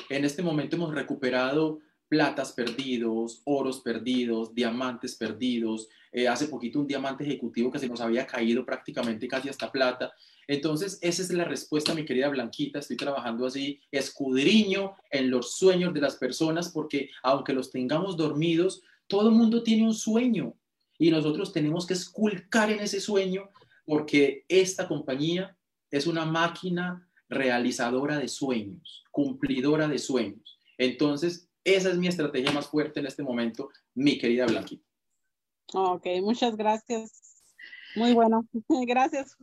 En este momento hemos recuperado platas perdidos, oros perdidos, diamantes perdidos. Eh, hace poquito un diamante ejecutivo que se nos había caído prácticamente casi hasta plata. Entonces, esa es la respuesta, mi querida Blanquita. Estoy trabajando así, escudriño en los sueños de las personas, porque aunque los tengamos dormidos, todo el mundo tiene un sueño y nosotros tenemos que esculcar en ese sueño, porque esta compañía es una máquina realizadora de sueños, cumplidora de sueños. Entonces, esa es mi estrategia más fuerte en este momento, mi querida Blanquita. Ok, muchas gracias. Muy bueno. gracias.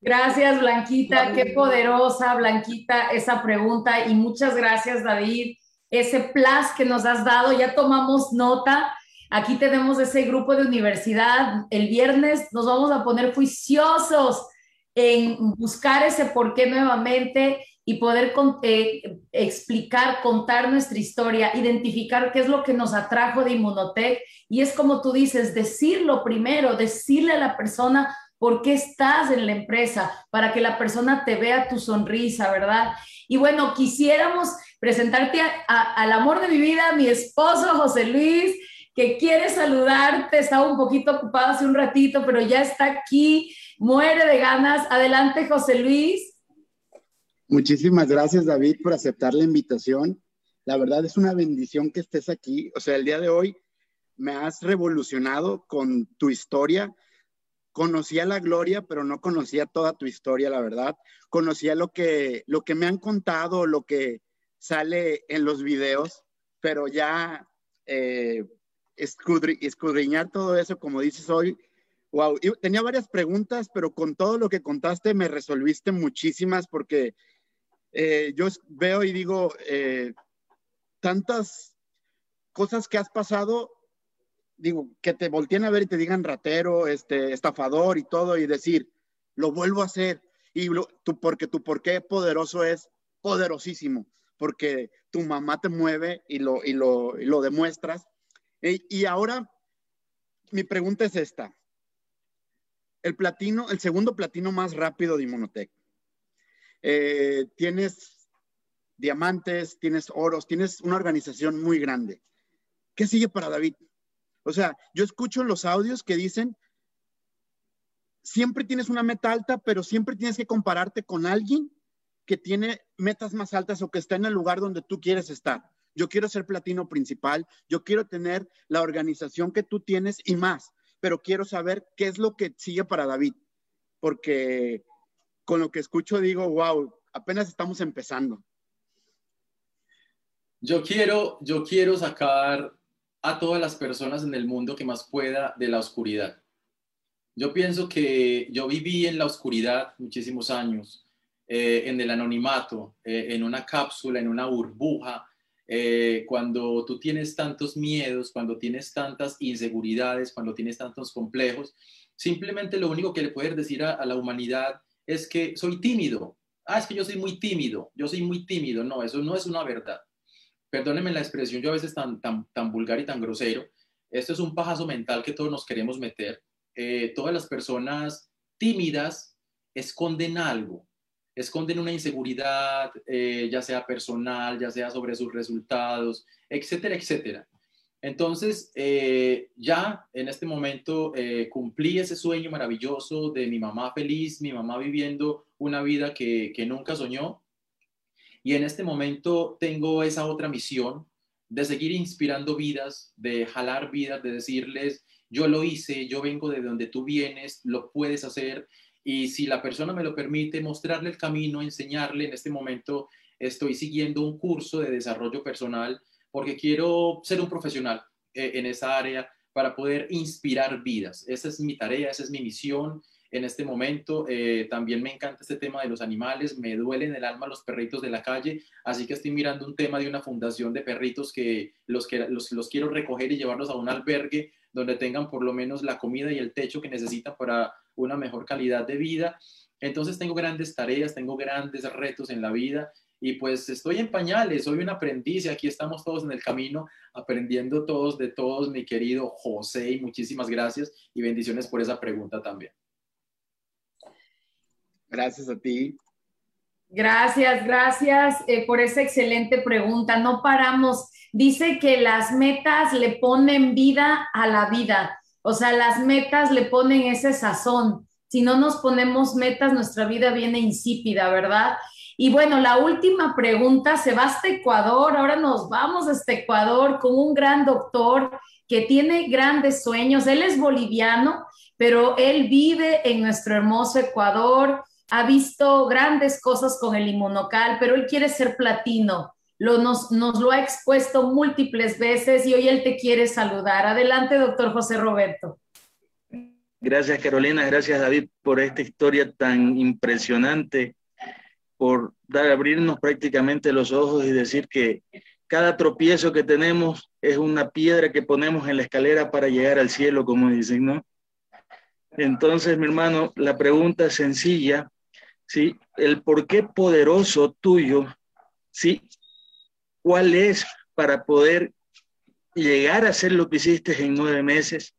Gracias, Blanquita. Qué poderosa, Blanquita, esa pregunta. Y muchas gracias, David. Ese plus que nos has dado, ya tomamos nota. Aquí tenemos ese grupo de universidad. El viernes nos vamos a poner juiciosos en buscar ese por qué nuevamente y poder eh, explicar, contar nuestra historia, identificar qué es lo que nos atrajo de Inmunotech. Y es como tú dices, decirlo primero, decirle a la persona por qué estás en la empresa, para que la persona te vea tu sonrisa, ¿verdad? Y bueno, quisiéramos presentarte al amor de mi vida, mi esposo José Luis, que quiere saludarte, estaba un poquito ocupado hace un ratito, pero ya está aquí, muere de ganas. Adelante, José Luis. Muchísimas gracias, David, por aceptar la invitación. La verdad es una bendición que estés aquí. O sea, el día de hoy me has revolucionado con tu historia. Conocía la gloria, pero no conocía toda tu historia, la verdad. Conocía lo que, lo que me han contado, lo que sale en los videos, pero ya eh, escudriñar todo eso, como dices hoy, wow. tenía varias preguntas, pero con todo lo que contaste me resolviste muchísimas porque eh, yo veo y digo, eh, tantas cosas que has pasado, digo, que te volteen a ver y te digan ratero, este, estafador y todo, y decir, lo vuelvo a hacer. Y tú, porque tu por qué poderoso es poderosísimo, porque tu mamá te mueve y lo, y lo, y lo demuestras. Y, ahora, mi pregunta es esta. El platino, el segundo platino más rápido de Inmunotech. Eh, tienes diamantes, tienes oros, tienes una organización muy grande. ¿Qué sigue para David? O sea, yo escucho los audios que dicen, siempre tienes una meta alta, pero siempre tienes que compararte con alguien que tiene metas más altas o que está en el lugar donde tú quieres estar. Yo quiero ser platino principal, yo quiero tener la organización que tú tienes y más, pero quiero saber qué es lo que sigue para David, porque con lo que escucho digo, wow, apenas estamos empezando. Yo quiero, yo quiero sacar a todas las personas en el mundo que más pueda de la oscuridad. Yo pienso que yo viví en la oscuridad muchísimos años, eh, en el anonimato, eh, en una cápsula, en una burbuja, eh, cuando tú tienes tantos miedos, cuando tienes tantas inseguridades, cuando tienes tantos complejos, simplemente lo único que le puedes decir a la humanidad es que soy tímido. Ah, es que yo soy muy tímido, yo soy muy tímido. No, eso no es una verdad. Perdónenme la expresión, yo a veces tan, tan, tan vulgar y tan grosero. Esto es un pajazo mental que todos nos queremos meter. Eh, todas las personas tímidas esconden algo, esconden una inseguridad, eh, ya sea personal, ya sea sobre sus resultados, etcétera, etcétera. Entonces, eh, ya en este momento eh, cumplí ese sueño maravilloso de mi mamá feliz, mi mamá viviendo una vida que, nunca soñó. Y en este momento tengo esa otra misión de seguir inspirando vidas, de jalar vidas, de decirles, yo lo hice, yo vengo de donde tú vienes, lo puedes hacer. Y si la persona me lo permite, mostrarle el camino, enseñarle. En este momento estoy siguiendo un curso de desarrollo personal porque quiero ser un profesional eh, en esa área para poder inspirar vidas. Esa es mi tarea, esa es mi misión en este momento. Eh, también me encanta este tema de los animales, me duele en el alma los perritos de la calle, así que estoy mirando un tema de una fundación de perritos que los, que, los, los quiero recoger y llevarlos a un albergue donde tengan por lo menos la comida y el techo que necesitan para una mejor calidad de vida. Entonces tengo grandes tareas, tengo grandes retos en la vida y pues estoy en pañales, soy un aprendiz y aquí estamos todos en el camino aprendiendo todos de todos, mi querido José, y muchísimas gracias y bendiciones por esa pregunta también. Gracias a ti. Gracias, gracias eh, por esa excelente pregunta. No paramos. Dice que las metas le ponen vida a la vida. O sea, las metas le ponen ese sazón. Si no nos ponemos metas, nuestra vida viene insípida, ¿verdad? Y bueno, la última pregunta, se va hasta Ecuador, ahora nos vamos hasta Ecuador con un gran doctor que tiene grandes sueños. Él es boliviano, pero él vive en nuestro hermoso Ecuador ha visto grandes cosas con el inmunocal, pero él quiere ser platino. Lo, nos, nos lo ha expuesto múltiples veces y hoy él te quiere saludar. Adelante, doctor José Roberto. Gracias, Carolina. Gracias, David, por esta historia tan impresionante, por dar, abrirnos prácticamente los ojos y decir que cada tropiezo que tenemos es una piedra que ponemos en la escalera para llegar al cielo, como dicen, ¿no? Entonces, mi hermano, la pregunta sencilla, ¿sí? El por qué poderoso tuyo, ¿sí? ¿Cuál es para poder llegar a hacer lo que hiciste en nueve meses?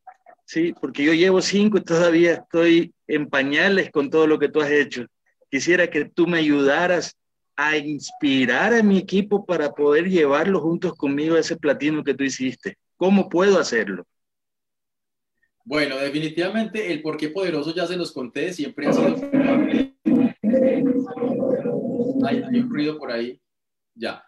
¿Sí? Porque yo llevo cinco y todavía estoy en pañales con todo lo que tú has hecho. Quisiera que tú me ayudaras a inspirar a mi equipo para poder llevarlo juntos conmigo a ese platino que tú hiciste. ¿Cómo puedo hacerlo? Bueno, definitivamente el por qué poderoso ya se los conté, siempre ha sido hay, un ruido por ahí. Ya.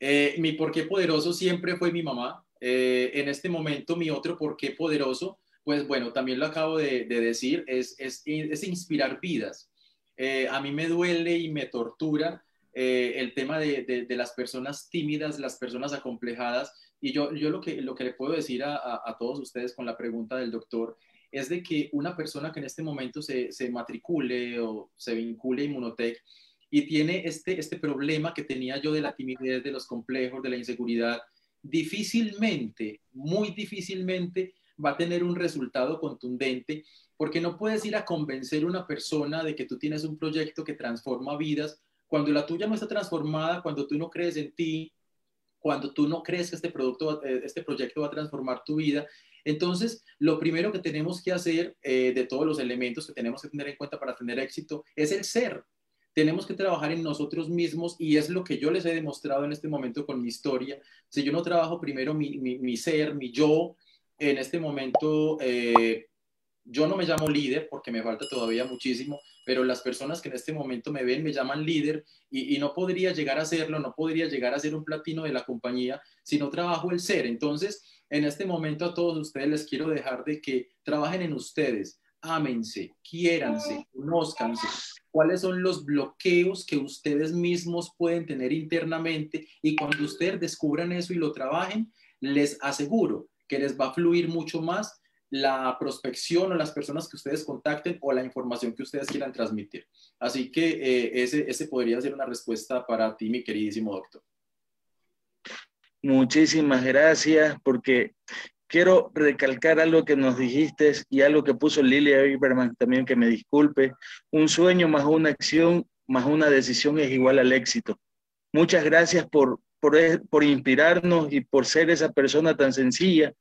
Eh, mi porqué poderoso siempre fue mi mamá. Eh, en este momento, mi otro porqué poderoso, pues bueno, también lo acabo de, decir, es, inspirar vidas. Eh, a mí me duele y me tortura el tema de, las personas tímidas, las personas acomplejadas. Y yo, lo, que, le puedo decir a todos ustedes con la pregunta del doctor es de que una persona que en este momento se, se matricule o se vincule a Inmunotech y tiene este, este problema que tenía yo de la timidez, de los complejos, de la inseguridad, difícilmente, muy difícilmente va a tener un resultado contundente porque no puedes ir a convencer a una persona de que tú tienes un proyecto que transforma vidas cuando la tuya no está transformada, cuando tú no crees en ti, cuando tú no crees que este, producto, eh, este proyecto va a transformar tu vida. Entonces, lo primero que tenemos que hacer eh, de todos los elementos que tenemos que tener en cuenta para tener éxito es el ser, tenemos que trabajar en nosotros mismos y es lo que yo les he demostrado en este momento con mi historia. Si yo no trabajo primero mi, ser, mi yo, en este momento eh, yo no me llamo líder porque me falta todavía muchísimo, pero las personas que en este momento me ven me llaman líder y, y, no podría llegar a serlo, no podría llegar a ser un platino de la compañía si no trabajo el ser. Entonces, en este momento a todos ustedes les quiero dejar de que trabajen en ustedes, ámense, quiéranse, conózcanse, cuáles son los bloqueos que ustedes mismos pueden tener internamente y cuando ustedes descubran eso y lo trabajen, les aseguro que les va a fluir mucho más la prospección o las personas que ustedes contacten o la información que ustedes quieran transmitir. Así que eh, ese, ese podría ser una respuesta para ti, mi queridísimo doctor. Muchísimas gracias, porque quiero recalcar algo que nos dijiste y algo que puso Lilia Iberman también, que me disculpe. Un sueño más una acción más una decisión es igual al éxito. Muchas gracias por, por, por inspirarnos y por ser esa persona tan sencilla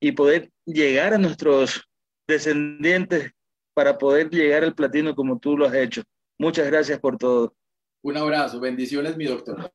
y poder llegar a nuestros descendientes para poder llegar al platino como tú lo has hecho. Muchas gracias por todo. Un abrazo, bendiciones, mi doctor.